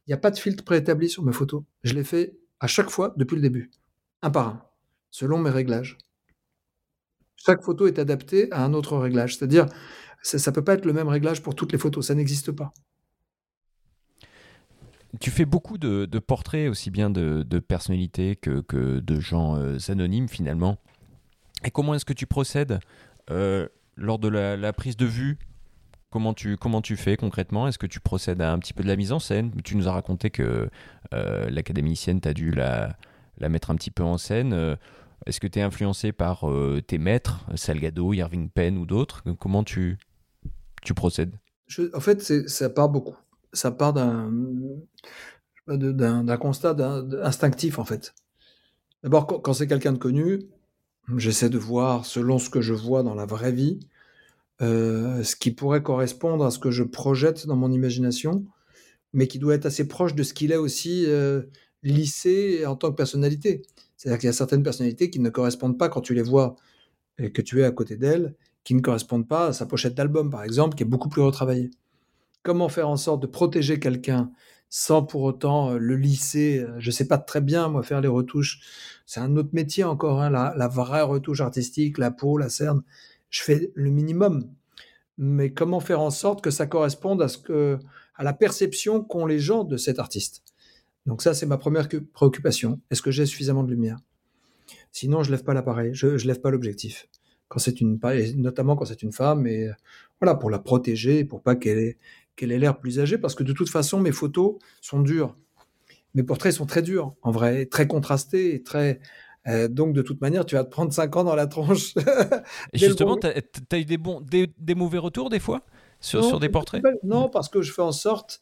Il n'y a pas de filtre préétabli sur mes photos. Je les fais à chaque fois depuis le début, un par un, selon mes réglages. Chaque photo est adaptée à un autre réglage. C'est-à-dire, ça ne peut pas être le même réglage pour toutes les photos. Ça n'existe pas. Tu fais beaucoup de, portraits, aussi bien de, personnalités que, de gens euh, anonymes finalement. Et comment est-ce que tu procèdes euh, lors de la, prise de vue? Comment tu, comment tu fais concrètement? Est-ce que tu procèdes à un petit peu de la mise en scène? Tu nous as raconté que euh, l'académicienne, tu as dû la, la, mettre un petit peu en scène. Euh, est-ce que tu es influencé par tes maîtres, Salgado, Irving Penn ou d'autres? Comment tu, tu procèdes? En fait, ça part beaucoup. Ça part d'un d'un constat instinctif, en fait. D'abord, quand c'est quelqu'un de connu, J'essaie de voir, selon ce que je vois dans la vraie vie, euh, ce qui pourrait correspondre à ce que je projette dans mon imagination, mais qui doit être assez proche de ce qu'il est aussi euh, lissé en tant que personnalité. C'est-à-dire qu'il y a certaines personnalités qui ne correspondent pas quand tu les vois et que tu es à côté d'elles, qui ne correspondent pas à sa pochette d'album, par exemple, qui est beaucoup plus retravaillée. Comment faire en sorte de protéger quelqu'un sans pour autant euh, le lisser. Euh, je sais pas très bien, moi, faire les retouches. C'est un autre métier encore, hein, la, vraie retouche artistique, la peau, la cerne. Je fais le minimum. Mais comment faire en sorte que ça corresponde à, ce que, à la perception qu'ont les gens de cet artiste? Donc ça, c'est ma première préoccupation. Est-ce que j'ai suffisamment de lumière? Sinon, je lève pas l'appareil, je, ne lève pas l'objectif. Quand c'est une, notamment quand c'est une femme, et voilà, pour la protéger, pour pas qu'elle ait, qu'elle ait l'air plus âgée, parce que de toute façon, mes photos sont dures. Mes portraits sont très durs, en vrai, très contrastés, et très. Euh, donc, de toute manière, tu vas te prendre 5 ans dans la tronche. et justement, tu as, eu des, bons, des, mauvais retours des fois sur, sur des portraits Non, parce que je fais en sorte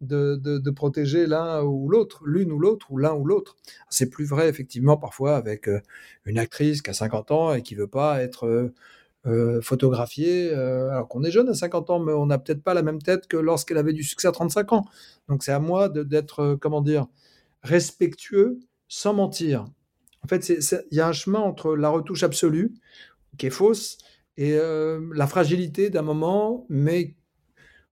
de, de, protéger l'un ou l'autre, l'une ou l'autre, ou l'un ou l'autre. C'est plus vrai, effectivement, parfois avec euh, une actrice qui a 50 ans et qui veut pas être. Euh, euh, photographier, euh, alors qu'on est jeune à 50 ans, mais on n'a peut-être pas la même tête que lorsqu'elle avait du succès à 35 ans. Donc c'est à moi d'être, euh, comment dire, respectueux sans mentir. En fait, il y a un chemin entre la retouche absolue, qui est fausse, et la fragilité d'un moment, mais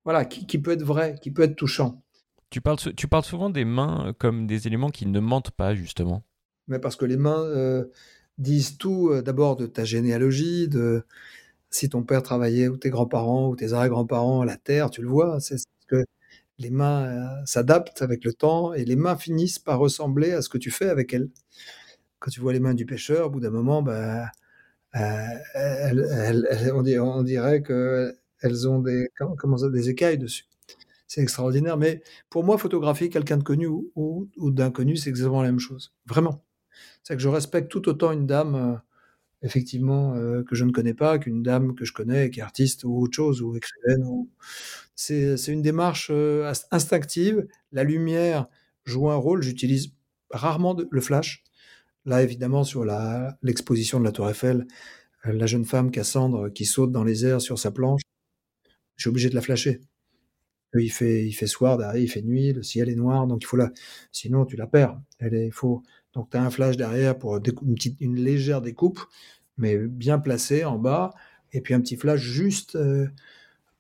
voilà, qui, peut être vrai, qui peut être touchant. Tu parles, tu parles souvent des mains comme des éléments qui ne mentent pas, justement. Mais parce que les mains, disent tout euh, d'abord de ta généalogie, de si ton père travaillait ou tes grands-parents ou tes arrière-grands-parents, la terre, tu le vois, c'est que les mains euh, s'adaptent avec le temps et les mains finissent par ressembler à ce que tu fais avec elles. Quand tu vois les mains du pêcheur, au bout d'un moment, bah, euh, on, dirait qu'elles ont des, comment des écailles dessus. C'est extraordinaire. Mais pour moi, photographier quelqu'un de connu ou, ou d'inconnu, c'est exactement la même chose. Vraiment. C'est que je respecte tout autant une dame, euh, effectivement, euh, que je ne connais pas, qu'une dame que je connais, qui est artiste ou autre chose, ou écrivaine. C'est, une démarche euh, instinctive. La lumière joue un rôle. J'utilise rarement le flash. Là, évidemment, sur l'exposition de la Tour Eiffel, la jeune femme Cassandre qui saute dans les airs sur sa planche, je suis obligé de la flasher. Il fait, il fait soir, il fait nuit, le ciel est noir, donc il faut la. Sinon, tu la perds. Elle il faut, donc tu as un flash derrière pour une, légère découpe, mais bien placé en bas, et puis un petit flash juste, euh,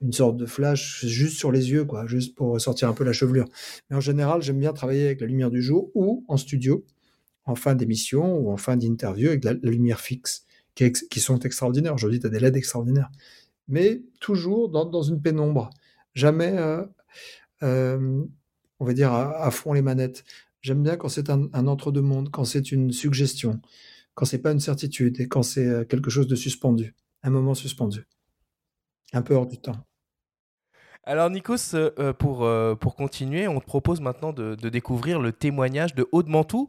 une sorte de flash juste sur les yeux, quoi, juste pour sortir un peu la chevelure. Mais en général, j'aime bien travailler avec la lumière du jour ou en studio, en fin d'émission ou en fin d'interview avec la, lumière fixe, qui, qui sont extraordinaires. Aujourd'hui, tu as des LED extraordinaires. Mais toujours dans, une pénombre. Jamais, euh, euh, on va dire, à, fond les manettes. J'aime bien quand c'est un, entre-deux-mondes, quand c'est une suggestion, quand c'est pas une certitude et quand c'est euh, quelque chose de suspendu, un moment suspendu, un peu hors du temps. Alors Nikos, euh, euh, pour, pour continuer, on te propose maintenant de, découvrir le témoignage de Aude Mantou,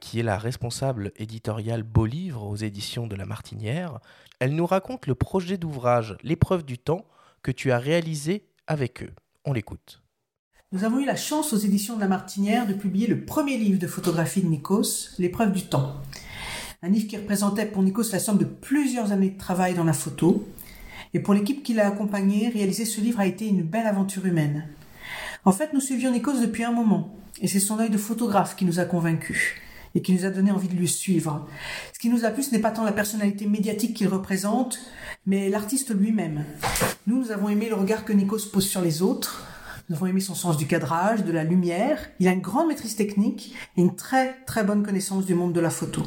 qui est la responsable éditoriale Beau Livre aux éditions de La Martinière. Elle nous raconte le projet d'ouvrage L'épreuve du temps que tu as réalisé avec eux. On l'écoute. Nous avons eu la chance aux éditions de La Martinière de publier le premier livre de photographie de Nikos, L'épreuve du temps. Un livre qui représentait pour Nikos la somme de plusieurs années de travail dans la photo. Et pour l'équipe qui l'a accompagné, réaliser ce livre a été une belle aventure humaine. En fait, nous suivions Nikos depuis un moment. Et c'est son œil de photographe qui nous a convaincus et qui nous a donné envie de lui suivre. Ce qui nous a plu, ce n'est pas tant la personnalité médiatique qu'il représente, mais l'artiste lui-même. Nous, nous avons aimé le regard que Nikos pose sur les autres, Nous avons aimé son sens du cadrage, de la lumière. Il a une grande maîtrise technique et une très très bonne connaissance du monde de la photo.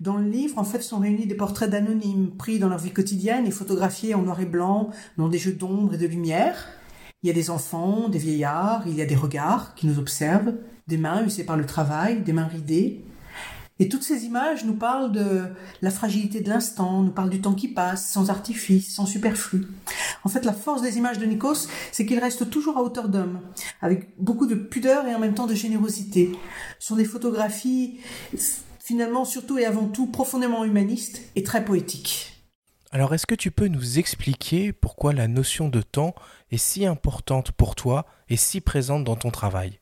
Dans le livre, en fait, sont réunis des portraits d'anonymes pris dans leur vie quotidienne et photographiés en noir et blanc dans des jeux d'ombre et de lumière. Il y a des enfants, des vieillards, il y a des regards qui nous observent, des mains usées par le travail, des mains ridées. Et toutes ces images nous parlent de la fragilité de l'instant, nous parlent du temps qui passe, sans artifice, sans superflu. En fait, la force des images de Nikos, c'est qu'il reste toujours à hauteur d'homme, avec beaucoup de pudeur et en même temps de générosité. Sont des photographies finalement surtout et avant tout profondément humanistes et très poétiques. Alors est-ce que tu peux nous expliquer pourquoi la notion de temps est si importante pour toi et si présente dans ton travail?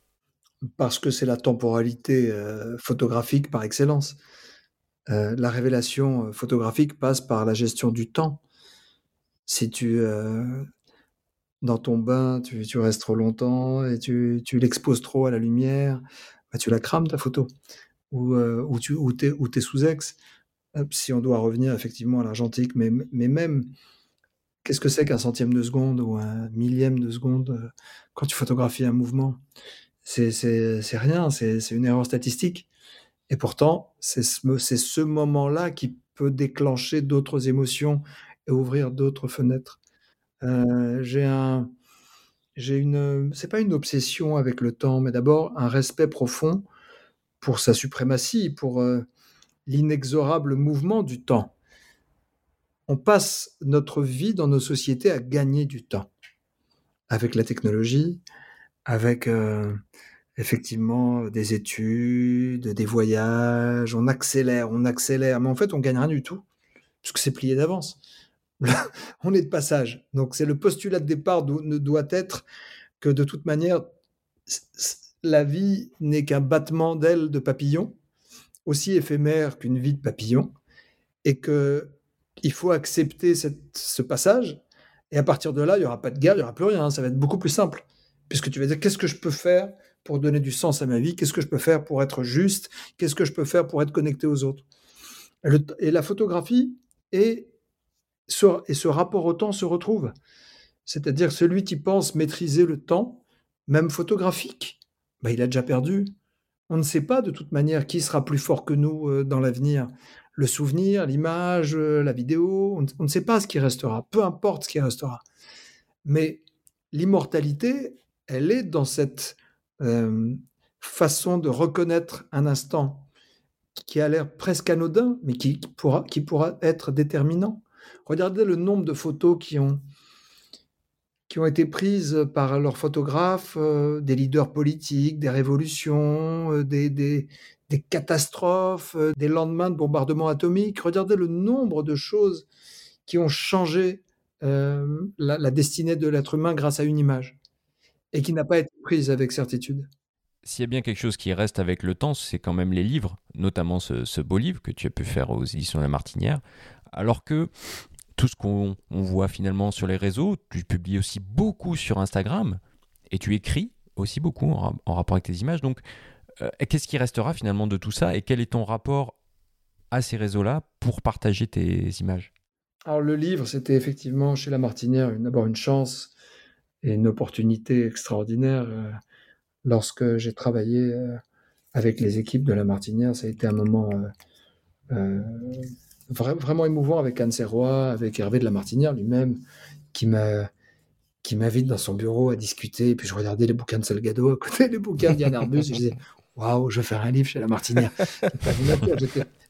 Parce que c'est la temporalité euh, photographique par excellence. Euh, la révélation euh, photographique passe par la gestion du temps. Si tu, dans ton bain, tu, restes trop longtemps et tu, l'exposes trop à la lumière, bah, tu la crames ta photo ou, ou tu es, sous-ex. Si on doit revenir effectivement à l'argentique, mais, mais même, qu'est-ce que c'est qu'un centième de seconde ou un millième de seconde quand tu photographies un mouvement? C'est rien, c'est une erreur statistique. Et pourtant, c'est ce, moment-là qui peut déclencher d'autres émotions et ouvrir d'autres fenêtres. Euh, j'ai une, c'est pas une obsession avec le temps, mais d'abord un respect profond pour sa suprématie, pour euh, l'inexorable mouvement du temps. On passe notre vie dans nos sociétés à gagner du temps avec la technologie, avec euh, effectivement des études, des voyages, on accélère, on accélère, mais en fait on gagne rien du tout, puisque c'est plié d'avance. on est de passage. Donc c'est le postulat de départ ne doit être que de toute manière, la vie n'est qu'un battement d'ailes de papillon, aussi éphémère qu'une vie de papillon, et que il faut accepter ce passage. Et à partir de là, il n'y aura pas de guerre, il n'y aura plus rien. Ça va être beaucoup plus simple. Puisque tu vas dire qu'est-ce que je peux faire pour donner du sens à ma vie? Qu'est-ce que je peux faire pour être juste? Qu'est-ce que je peux faire pour être connecté aux autres? Et la photographie et ce rapport au temps se retrouve. C'est-à-dire celui qui pense maîtriser le temps, même photographique, bah, il a déjà perdu. On ne sait pas de toute manière qui sera plus fort que nous euh, dans l'avenir. Le souvenir, l'image, euh, la vidéo, on, ne sait pas ce qui restera, peu importe ce qui restera. Mais l'immortalité, elle est dans cette euh, façon de reconnaître un instant qui a l'air presque anodin, mais qui, pourra, être déterminant. Regardez le nombre de photos qui ont été prises par leurs photographes, euh, des leaders politiques, des révolutions, euh, des, catastrophes, des lendemains de bombardements atomiques. Regardez le nombre de choses qui ont changé la, destinée de l'être humain grâce à une image et qui n'a pas été prise avec certitude. S'il y a bien quelque chose qui reste avec le temps, c'est quand même les livres, notamment ce, ce, beau livre que tu as pu faire aux éditions La Martinière. Alors que tout ce qu'on voit finalement sur les réseaux. Tu publies aussi beaucoup sur Instagram et tu écris aussi beaucoup en, rapport avec tes images. Donc, euh, qu'est-ce qui restera finalement de tout ça et quel est ton rapport à ces réseaux-là pour partager tes images? Alors, le livre, c'était effectivement chez La Martinière d'abord une chance et une opportunité extraordinaire. Euh, lorsque j'ai travaillé euh, avec les équipes de La Martinière, ça a été un moment vraiment émouvant avec Anne Serrois, avec Hervé de la Martinière lui-même, qui m'a qui m'invite dans son bureau à discuter. Et puis je regardais les bouquins de Salgado à côté des bouquins de Yann Arbus. et je disais, waouh, je vais faire un livre chez la Martinière.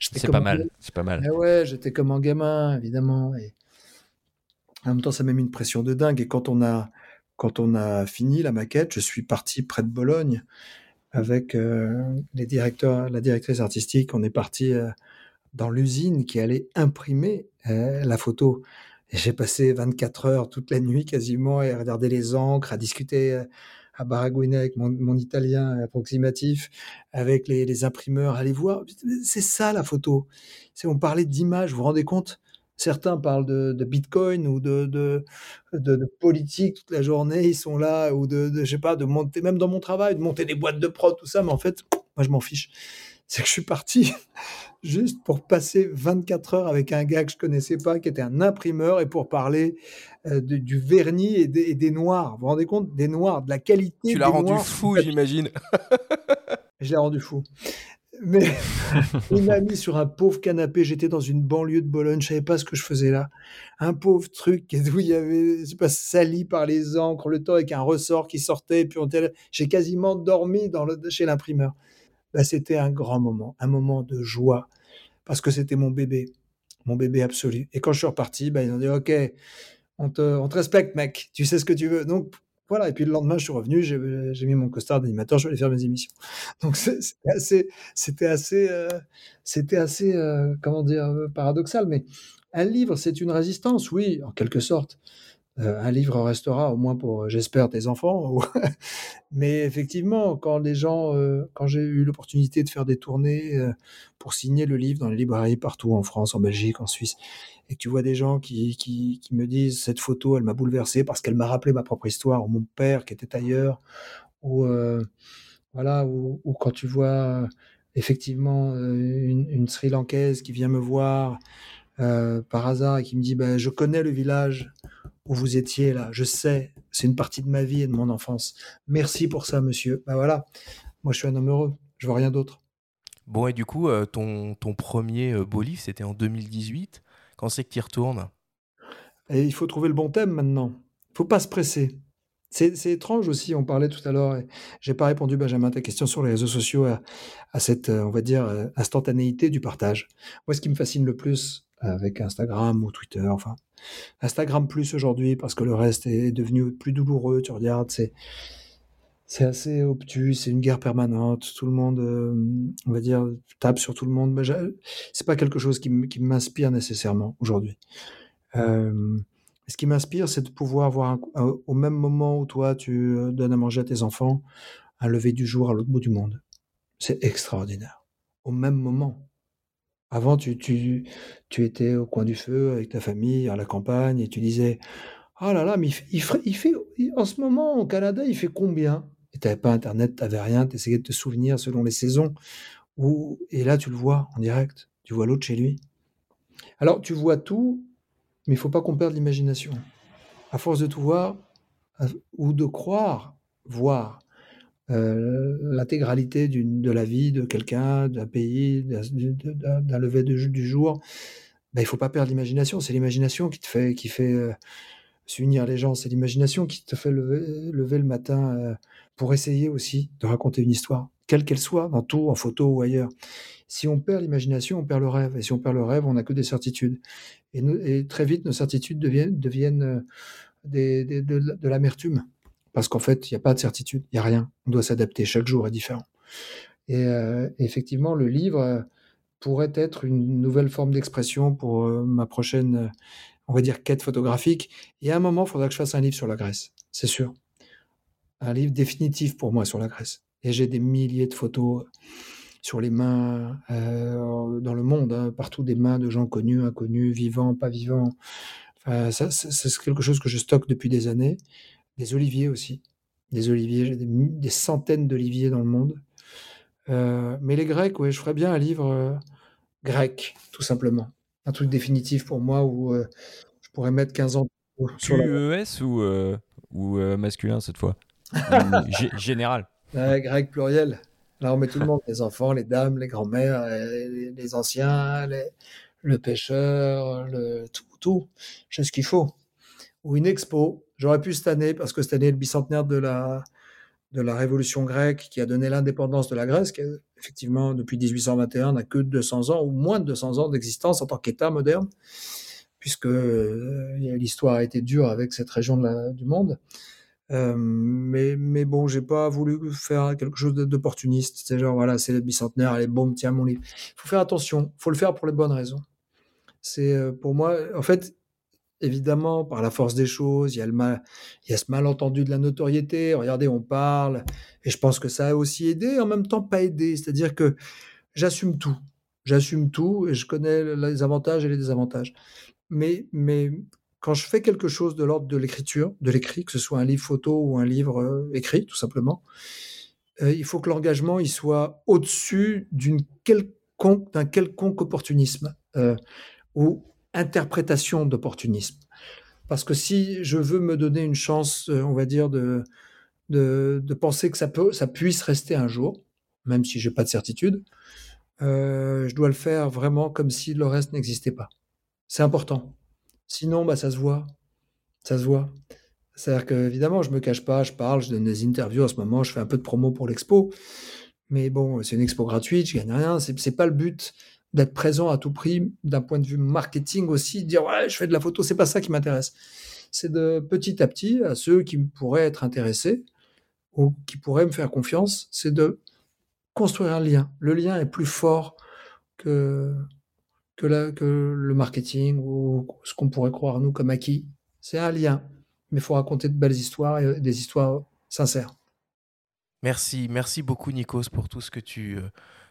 c'est pas mal, c'est pas mal. ouais, j'étais comme un gamin, évidemment. Et en même temps, ça m'a mis une pression de dingue. Et quand on a, quand on a fini la maquette, je suis parti près de Bologne avec euh, les directeurs, la directrice artistique. On est parti euh, dans l'usine qui allait imprimer euh, la photo. J'ai passé 24 heures toute la nuit quasiment à regarder les encres, à discuter à baragouiner avec mon, italien approximatif, avec les, imprimeurs, allez voir. C'est ça la photo. On parlait d'image, vous vous rendez compte? Certains parlent de, Bitcoin ou de, de, de, politique toute la journée, ils sont là, ou de, je sais pas, de monter, même dans mon travail, de monter des boîtes de prod, tout ça, mais en fait, moi je m'en fiche c'est que je suis parti juste pour passer 24 heures avec un gars que je connaissais pas, qui était un imprimeur, et pour parler euh, de- du vernis et des, et des noirs. Vous vous rendez compte? Des noirs, de la qualité. Tu l'as rendu noirs fou, j'imagine. je l'ai rendu fou. Mais il m'a mis sur un pauvre canapé. J'étais dans une banlieue de Bologne. Je savais pas ce que je faisais là. Un pauvre truc où il y avait, je sais pas, sali par les encres, le temps avec un ressort qui sortait. Et puis on j'ai quasiment dormi dans le, chez l'imprimeur. Là, c'était un grand moment, un moment de joie parce que c'était mon bébé, mon bébé absolu. Et quand je suis reparti, bah, ils ont dit OK, on te, on te respecte, mec. Tu sais ce que tu veux. Donc voilà. Et puis le lendemain, je suis revenu. J'ai mis mon costard d'animateur. Je suis allé faire mes émissions. Donc c'était assez, c'était assez, euh, c'était assez, euh, comment dire, euh, paradoxal. Mais un livre, c'est une résistance, oui, en quelque sorte. Un livre restera au moins pour, euh, j'espère, tes enfants. Mais effectivement, quand les gens, euh, quand j'ai eu l'opportunité de faire des tournées euh, pour signer le livre dans les librairies partout en France, en Belgique, en Suisse, et que tu vois des gens qui, qui, me disent cette photo, elle m'a bouleversé parce qu'elle m'a rappelé ma propre histoire, ou mon père qui était ailleurs, ou voilà, ou, quand tu vois effectivement une, une Sri Lankaise qui vient me voir par hasard et qui me dit ben, Je connais le village où vous étiez là, je sais, c'est une partie de ma vie et de mon enfance. Merci pour ça, monsieur. Ben voilà, moi je suis un homme heureux, je vois rien d'autre. Bon, et du coup, euh, ton, ton premier euh, beau livre, c'était en 2018. Quand c'est que tu y retournes? Et il faut trouver le bon thème maintenant. Il faut pas se presser. C'est c'est étrange aussi, on parlait tout à l'heure, et j'ai pas répondu, Benjamin, à ta question sur les réseaux sociaux, à, à cette, euh, on va dire, instantanéité du partage. Moi, ce qui me fascine le plus avec Instagram ou Twitter, enfin, Instagram plus aujourd'hui, parce que le reste est devenu plus douloureux, tu regardes, c'est c'est assez obtus, c'est une guerre permanente, tout le monde, euh, on va dire, tape sur tout le monde. Mais c'est pas quelque chose qui m'inspire nécessairement aujourd'hui. Euh, ce qui m'inspire, c'est de pouvoir voir un- un- au même moment où toi tu euh, donnes à manger à tes enfants, un lever du jour à l'autre bout du monde. C'est extraordinaire. Au même moment. Avant, tu, étais au coin du feu avec ta famille, à la campagne, et tu disais Oh là là, mais en ce moment au Canada, il fait combien? Et tu n'avais pas Internet, tu n'avais rien, tu essayais de te souvenir selon les saisons. Et là, tu le vois en direct, tu vois l'autre chez lui. Alors, tu vois tout, mais il faut pas qu'on perde l'imagination. À force de tout voir, ou de croire voir euh, l'intégralité de la vie de quelqu'un, d'un pays, d'un lever du jour, ben, il faut pas perdre l'imagination. C'est l'imagination qui te fait, qui fait euh, s'unir les gens. C'est l'imagination qui te fait lever, le matin euh, pour essayer aussi de raconter une histoire, quelle qu'elle soit, dans tout, en photo ou ailleurs. Si on perd l'imagination, on perd le rêve. Et si on perd le rêve, on n'a que des certitudes. Et, très vite, nos certitudes deviennent, des- des- de, de l'amertume. Parce qu'en fait, il n'y a pas de certitude, il n'y a rien. On doit s'adapter, chaque jour est différent. Et euh, effectivement, le livre euh, pourrait être une nouvelle forme d'expression pour euh, ma prochaine, on va dire, quête photographique. Et à un moment, il faudra que je fasse un livre sur la Grèce, c'est sûr. Un livre définitif pour moi sur la Grèce. Et j'ai des milliers de photos sur les mains dans le monde, hein, partout des mains de gens connus, inconnus, vivants, pas vivants. Ça, c'est quelque chose que je stocke depuis des années. Des oliviers aussi. Des oliviers, des, centaines d'oliviers dans le monde. Euh, mais les Grecs, oui, je ferais bien un livre euh, grec, tout simplement. Un truc définitif pour moi où euh, je pourrais mettre 15 ans sur la... QES ou, ou masculin cette fois? Général. Ouais, grec pluriel. Là, on met tout le monde, les enfants, les dames, les grands-mères, les, les anciens, les- le pêcheur, le, tout, tout. J'ai ce qu'il faut. Ou une expo. J'aurais pu cette année, parce que cette année est le bicentenaire de la, de la révolution grecque qui a donné l'indépendance de la Grèce, qui effectivement, depuis 1821, n'a que 200 ans, ou moins de 200 ans d'existence en tant qu'État moderne, puisque euh, l'histoire a été dure avec cette région du monde. Euh, mais, mais bon, j'ai pas voulu faire quelque chose d'opportuniste. C'est genre, voilà, c'est le bicentenaire, allez, boum, tiens mon livre. Il faut faire attention, il faut le faire pour les bonnes raisons. C'est euh, pour moi, en fait, évidemment, par la force des choses, il y a, mal, ce malentendu de la notoriété. Regardez, on parle, et je pense que ça a aussi aidé, en même temps pas aidé. C'est-à-dire que j'assume tout. J'assume tout, et je connais les avantages et les désavantages. Mais, mais quand je fais quelque chose de l'ordre de l'écriture, de l'écrit, que ce soit un livre photo ou un livre euh, écrit, tout simplement, euh, il faut que l'engagement il soit au-dessus d'un quelconque opportunisme euh, ou interprétation d'opportunisme. Parce que si je veux me donner une chance, euh, on va dire, de, de, penser que ça, peut, ça puisse rester un jour, même si j'ai pas de certitude, euh, je dois le faire vraiment comme si le reste n'existait pas. C'est important. Sinon, bah, ça se voit. Ça se voit. C'est-à-dire que, évidemment, je me cache pas, je parle, je donne des interviews en ce moment, je fais un peu de promo pour l'expo. Mais bon, c'est une expo gratuite, je gagne rien. C'est, c'est pas le but d'être présent à tout prix d'un point de vue marketing aussi, dire ouais, je fais de la photo, c'est pas ça qui m'intéresse. C'est de petit à petit, à ceux qui pourraient être intéressés ou qui pourraient me faire confiance, c'est de construire un lien. Le lien est plus fort que, que, que le marketing ou ce qu'on pourrait croire nous comme acquis. C'est un lien, mais il faut raconter de belles histoires et des histoires sincères. Merci, merci beaucoup Nikos pour tout ce que tu, euh,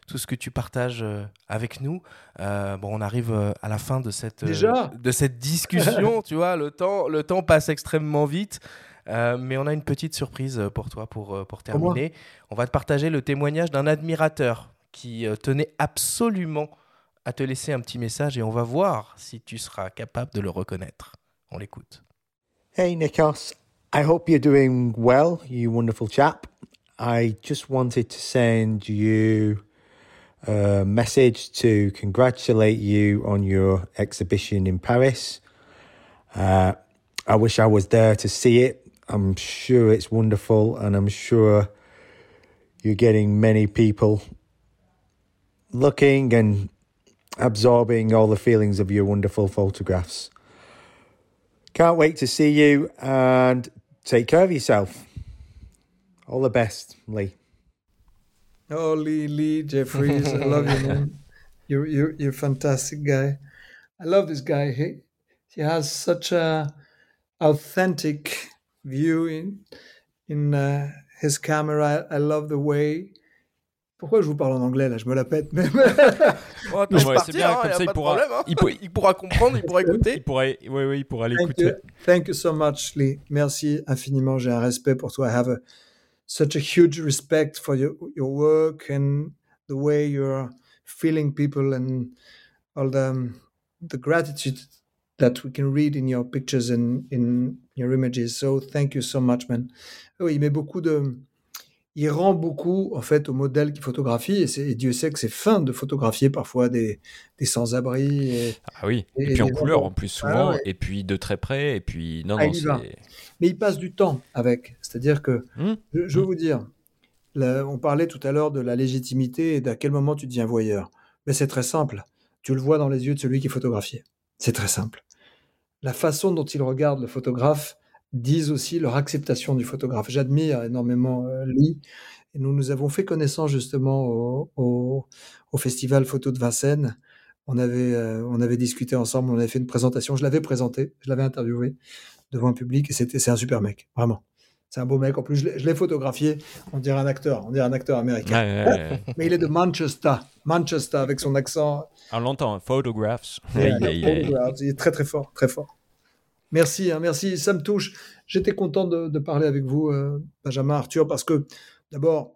tout ce que tu partages euh, avec nous. Euh, bon, on arrive euh, à la fin de cette, Déjà de cette discussion, tu vois, le temps, le temps passe extrêmement vite. Euh, mais on a une petite surprise pour toi pour, pour terminer. On va te partager le témoignage d'un admirateur qui tenait absolument à te laisser un petit message et on va voir si tu seras capable de le reconnaître. On l'écoute. Hey, Nikos. I hope you're doing well, you wonderful chap. I just wanted to send you a message to congratulate you on your exhibition in Paris. Uh, I wish I was there to see it. I'm sure it's wonderful, and I'm sure you're getting many people looking and absorbing all the feelings of your wonderful photographs. Can't wait to see you and take care of yourself. All the best, Lee. Oh, Lee, Lee Jeffries, I love you, man. You're, you're, you're a fantastic guy. I love this guy. He, he has such a authentic view in, in uh, his camera. I love the way. Pourquoi je vous parle en anglais là? Je me la pète même. Oh, Non, laisse ouais, c'est bien, hein, comme ça, il pourra- problème, hein. il peut- il pourra comprendre, il pourra écouter. Il pourrait, oui, oui, il pourra Thank l'écouter. you. Thank you so much, Lee. Merci infiniment. J'ai un respect pour toi. I have a, such a huge respect for your, your work and the way you're feeling people and all the, the gratitude that we can read in your pictures and in your images. So thank you so much, man. Oui, il met beaucoup de, il rend beaucoup en fait au modèle qu'il photographie et, et Dieu sait que c'est fin de photographier parfois des, des sans-abri. Ah oui, et, Et- puis en couleur en plus Ah souvent, ouais. et puis de très près, et puis non, Ah, non, mais il passe du temps avec. C'est-à-dire que, Hmm. je, je veux vous dire, là, on parlait tout à l'heure de la légitimité et d'à quel moment tu deviens voyeur. Mais c'est très simple. Tu le vois dans les yeux de celui qui est photographié. C'est très simple. La façon dont ils regardent le photographe disent aussi leur acceptation du photographe. J'admire énormément euh, Lee. Et nous, nous avons fait connaissance justement au, au- au festival photo de Vincennes. On avait, euh, on avait discuté ensemble, on avait fait une présentation. Je l'avais présenté, je l'avais interviewé devant un public et c'était, c'est un super mec, vraiment. C'est un beau mec. En plus, je l'ai, je l'ai photographié. On dirait un acteur, on dirait un acteur américain. Ouais, ouais, ouais. Mais il est de Manchester, Manchester avec son accent. On l'entend, photographs. Yeah, photographs. Il est très très fort, très fort. Merci, hein, merci. Ça me touche. J'étais content de, de parler avec vous, euh, Benjamin Arthur, parce que d'abord,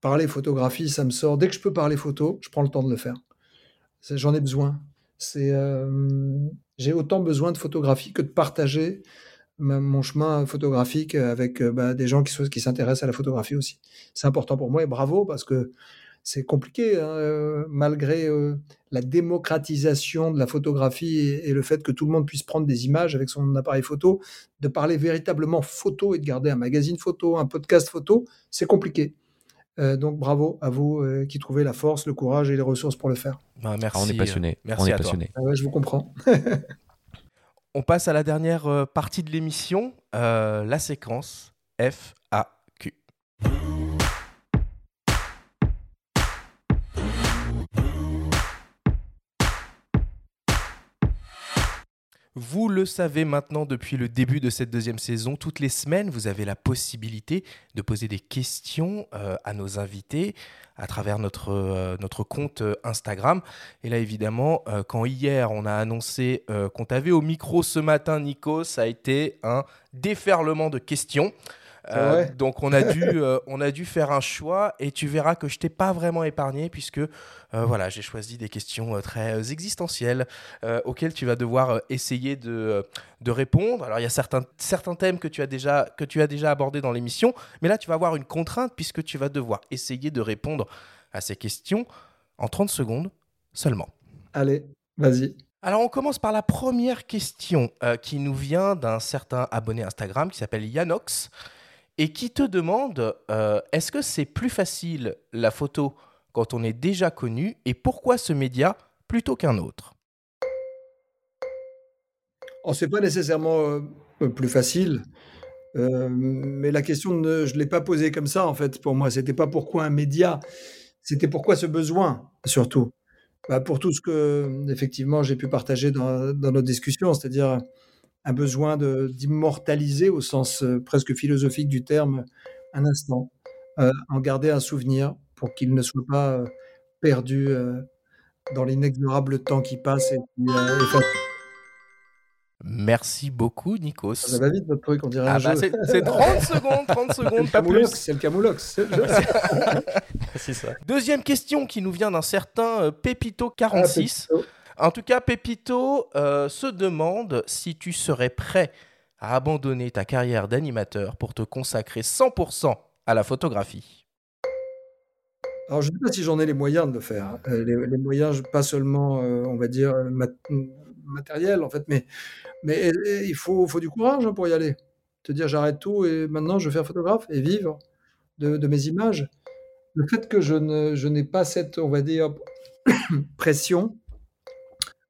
parler photographie, ça me sort. Dès que je peux parler photo, je prends le temps de le faire. C'est- J'en ai besoin. C'est, euh, j'ai autant besoin de photographie que de partager mon chemin photographique avec euh, bah, des gens qui, s'intéressent à la photographie aussi. C'est important pour moi et bravo parce que c'est compliqué, hein, euh, malgré euh, la démocratisation de la photographie et le fait que tout le monde puisse prendre des images avec son appareil photo, de parler véritablement photo et de garder un magazine photo, un podcast photo, c'est compliqué. Euh, donc bravo à vous euh, qui trouvez la force, le courage et les ressources pour le faire. Bah, merci. Ah, on est passionné. euh, Merci on est à toi. passionné. Ah ouais, je vous comprends. On passe à la dernière partie de l'émission, euh, la séquence FAQ. Vous le savez maintenant depuis le début de cette deuxième saison, toutes les semaines, vous avez la possibilité de poser des questions euh, à nos invités à travers notre, euh, notre compte euh, Instagram. Et là, évidemment, quand hier on a annoncé qu'on t'avait au micro ce matin, Nico, ça a été un déferlement de questions. Euh, donc on a, dû, euh, on a dû faire un choix et tu verras que je t'ai pas vraiment épargné puisque euh, voilà, j'ai choisi des questions très existentielles auxquelles tu vas devoir essayer de, de répondre. Alors il y a certains, certains thèmes que tu as déjà, que tu as déjà abordés dans l'émission, mais là tu vas avoir une contrainte puisque tu vas devoir essayer de répondre à ces questions en 30 secondes seulement. Allez, vas-y. Alors on commence par la première question qui nous vient d'un certain abonné Instagram qui s'appelle Yanox et qui te demande euh, est-ce que c'est plus facile la photo quand on est déjà connu et pourquoi ce média plutôt qu'un autre? Oh, Ce n'est pas nécessairement euh, plus facile, euh, mais la question, je ne l'ai pas posée comme ça en fait pour moi. C'était pas pourquoi un média, c'était pourquoi ce besoin surtout. Bah, pour tout ce que effectivement j'ai pu partager dans, dans nos discussions, c'est-à-dire un besoin d'immortaliser au sens euh, presque philosophique du terme un instant, euh, en garder un souvenir pour qu'il ne soit pas euh, perdu dans l'inexorable temps qui passe et Merci beaucoup, Nikos. Ça va vite, votre truc, on dirait ah un bah jeu. C'est 30 secondes, 30 secondes, pas plus. C'est le camoulox. C'est ça. Deuxième question qui nous vient d'un certain Pépito46. Ah, en tout cas, Pepito euh, se demande si tu serais prêt à abandonner ta carrière d'animateur pour te consacrer 100% à la photographie. Alors, je ne sais pas si j'en ai les moyens de le faire. Euh, les, moyens, pas seulement, euh, on va dire, matériels, en fait, mais, il faut, du courage hein, pour y aller. Te dire, j'arrête tout et maintenant je vais faire photographe et vivre de mes images. Le fait que je n'ai pas cette, on va dire, pression,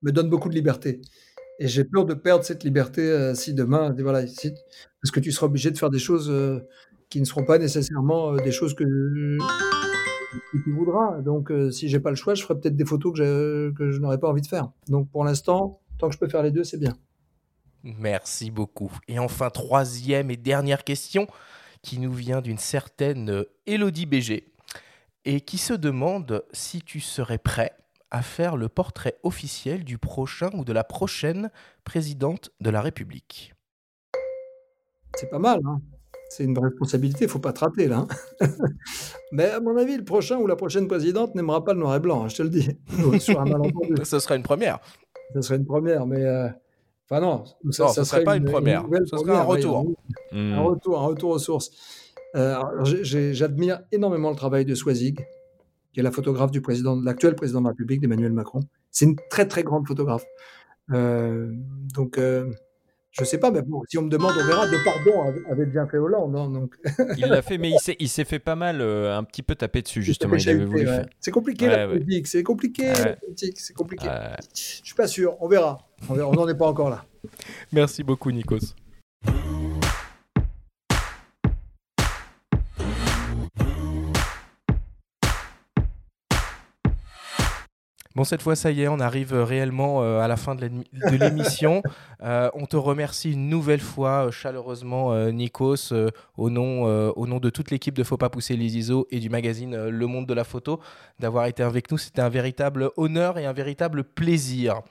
me donne beaucoup de liberté. Et j'ai peur de perdre cette liberté euh, si demain, voilà, parce que tu seras obligé de faire des choses euh, qui ne seront pas nécessairement euh, des choses que, tu voudras. Donc, si j'ai pas le choix, je ferai peut-être des photos que je, n'aurais pas envie de faire. Donc, pour l'instant, tant que je peux faire les deux, c'est bien. Merci beaucoup. Et enfin, troisième et dernière question qui nous vient d'une certaine Elodie BG et qui se demande si tu serais prêt à faire le portrait officiel du prochain ou de la prochaine présidente de la République. C'est pas mal, hein c'est une responsabilité, il faut pas te rater là. Hein. Mais à mon avis, le prochain ou la prochaine présidente n'aimera pas le noir et blanc, hein, je te le dis. Sur un Ce serait une première. Ce serait une première, mais euh, enfin non, ça, ne serait pas une, première. ce serait un retour. Hmm. Un retour, un retour aux sources. Euh, j'admire énormément le travail de Swazig, qui est la photographe du président, l'actuel président de la République, d'Emmanuel Macron. C'est une très très grande photographe. Euh, donc, euh, je sais pas, mais bon, si on me demande, on verra. De pardon avait bien fait Hollande. Hein, donc. il l'a fait, mais il s'est fait pas mal, euh, un petit peu taper dessus, justement. C'est compliqué la politique, c'est compliqué la politique, c'est compliqué. Je suis pas sûr, on verra. On n'en est pas encore là. Merci beaucoup, Nikos. Bon, cette fois, ça y est, on arrive réellement euh, à la fin de l'émission. Euh, on te remercie une nouvelle fois euh, chaleureusement, Nikos, au, nom, au nom de toute l'équipe de Faut pas pousser les ISO et du magazine Le Monde de la Photo, d'avoir été avec nous. C'était un véritable honneur et un véritable plaisir.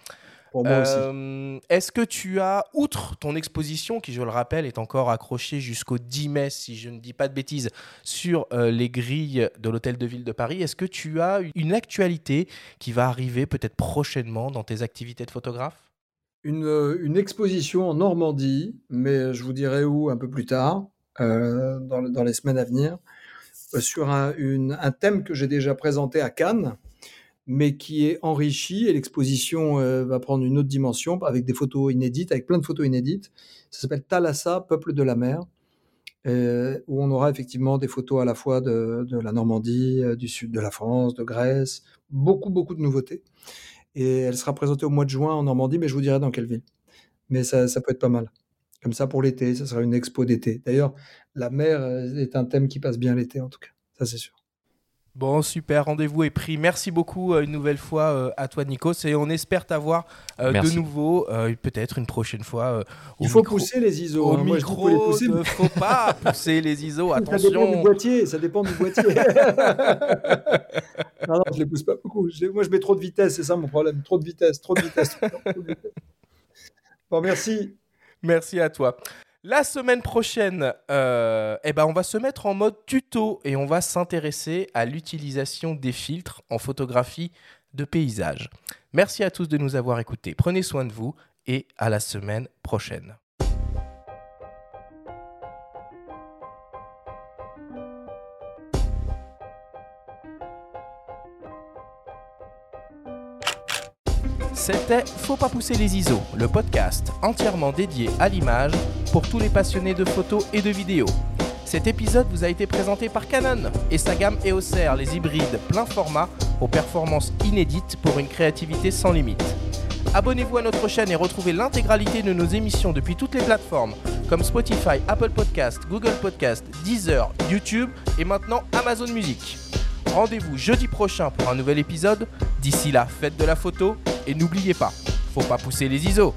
Euh, est-ce que tu as, outre ton exposition, qui je le rappelle est encore accrochée jusqu'au 10 mai, si je ne dis pas de bêtises, sur euh, les grilles de l'Hôtel de Ville de Paris, est-ce que tu as une actualité qui va arriver peut-être prochainement dans tes activités de photographe? Une, euh, une, exposition en Normandie, mais je vous dirai où un peu plus tard, dans, dans, les semaines à venir, sur un, une, un thème que j'ai déjà présenté à Cannes mais qui est enrichi et l'exposition euh, va prendre une autre dimension avec des photos inédites, avec plein de photos inédites. Ça s'appelle Thalassa, peuple de la mer, euh, où on aura effectivement des photos à la fois de, la Normandie, euh, du sud de la France, de Grèce, beaucoup, beaucoup de nouveautés. Et elle sera présentée au mois de juin en Normandie, mais je vous dirai dans quelle ville. Mais ça, ça peut être pas mal. Comme ça pour l'été, ça sera une expo d'été. D'ailleurs, la mer est un thème qui passe bien l'été en tout cas, ça c'est sûr. Bon, super, rendez-vous est pris. Merci beaucoup euh, une nouvelle fois euh, à toi, Nikos, et on espère t'avoir euh, de nouveau, peut-être une prochaine fois. Il faut pousser les ISO. Au hein. micro, Moi, je ne faut pas pousser les ISO. Attention. Ça dépend du boîtier. Ça dépend du boîtier. non, non, je les pousse pas beaucoup. moi, je mets trop de vitesse, c'est ça mon problème. Trop de vitesse, trop de vitesse. Trop de vitesse. Bon, merci. Merci à toi. La semaine prochaine, euh, eh ben on va se mettre en mode tuto et on va s'intéresser à l'utilisation des filtres en photographie de paysage. Merci à tous de nous avoir écoutés. Prenez soin de vous et à la semaine prochaine. C'était Faut pas pousser les ISO, le podcast entièrement dédié à l'image pour tous les passionnés de photos et de vidéos. Cet épisode vous a été présenté par Canon et sa gamme EOS R, les hybrides plein format aux performances inédites pour une créativité sans limite. Abonnez-vous à notre chaîne et retrouvez l'intégralité de nos émissions depuis toutes les plateformes comme Spotify, Apple Podcast, Google Podcast, Deezer, YouTube et maintenant Amazon Music. Rendez-vous jeudi prochain pour un nouvel épisode. D'ici là, faites de la photo et n'oubliez pas, faut pas pousser les ISO.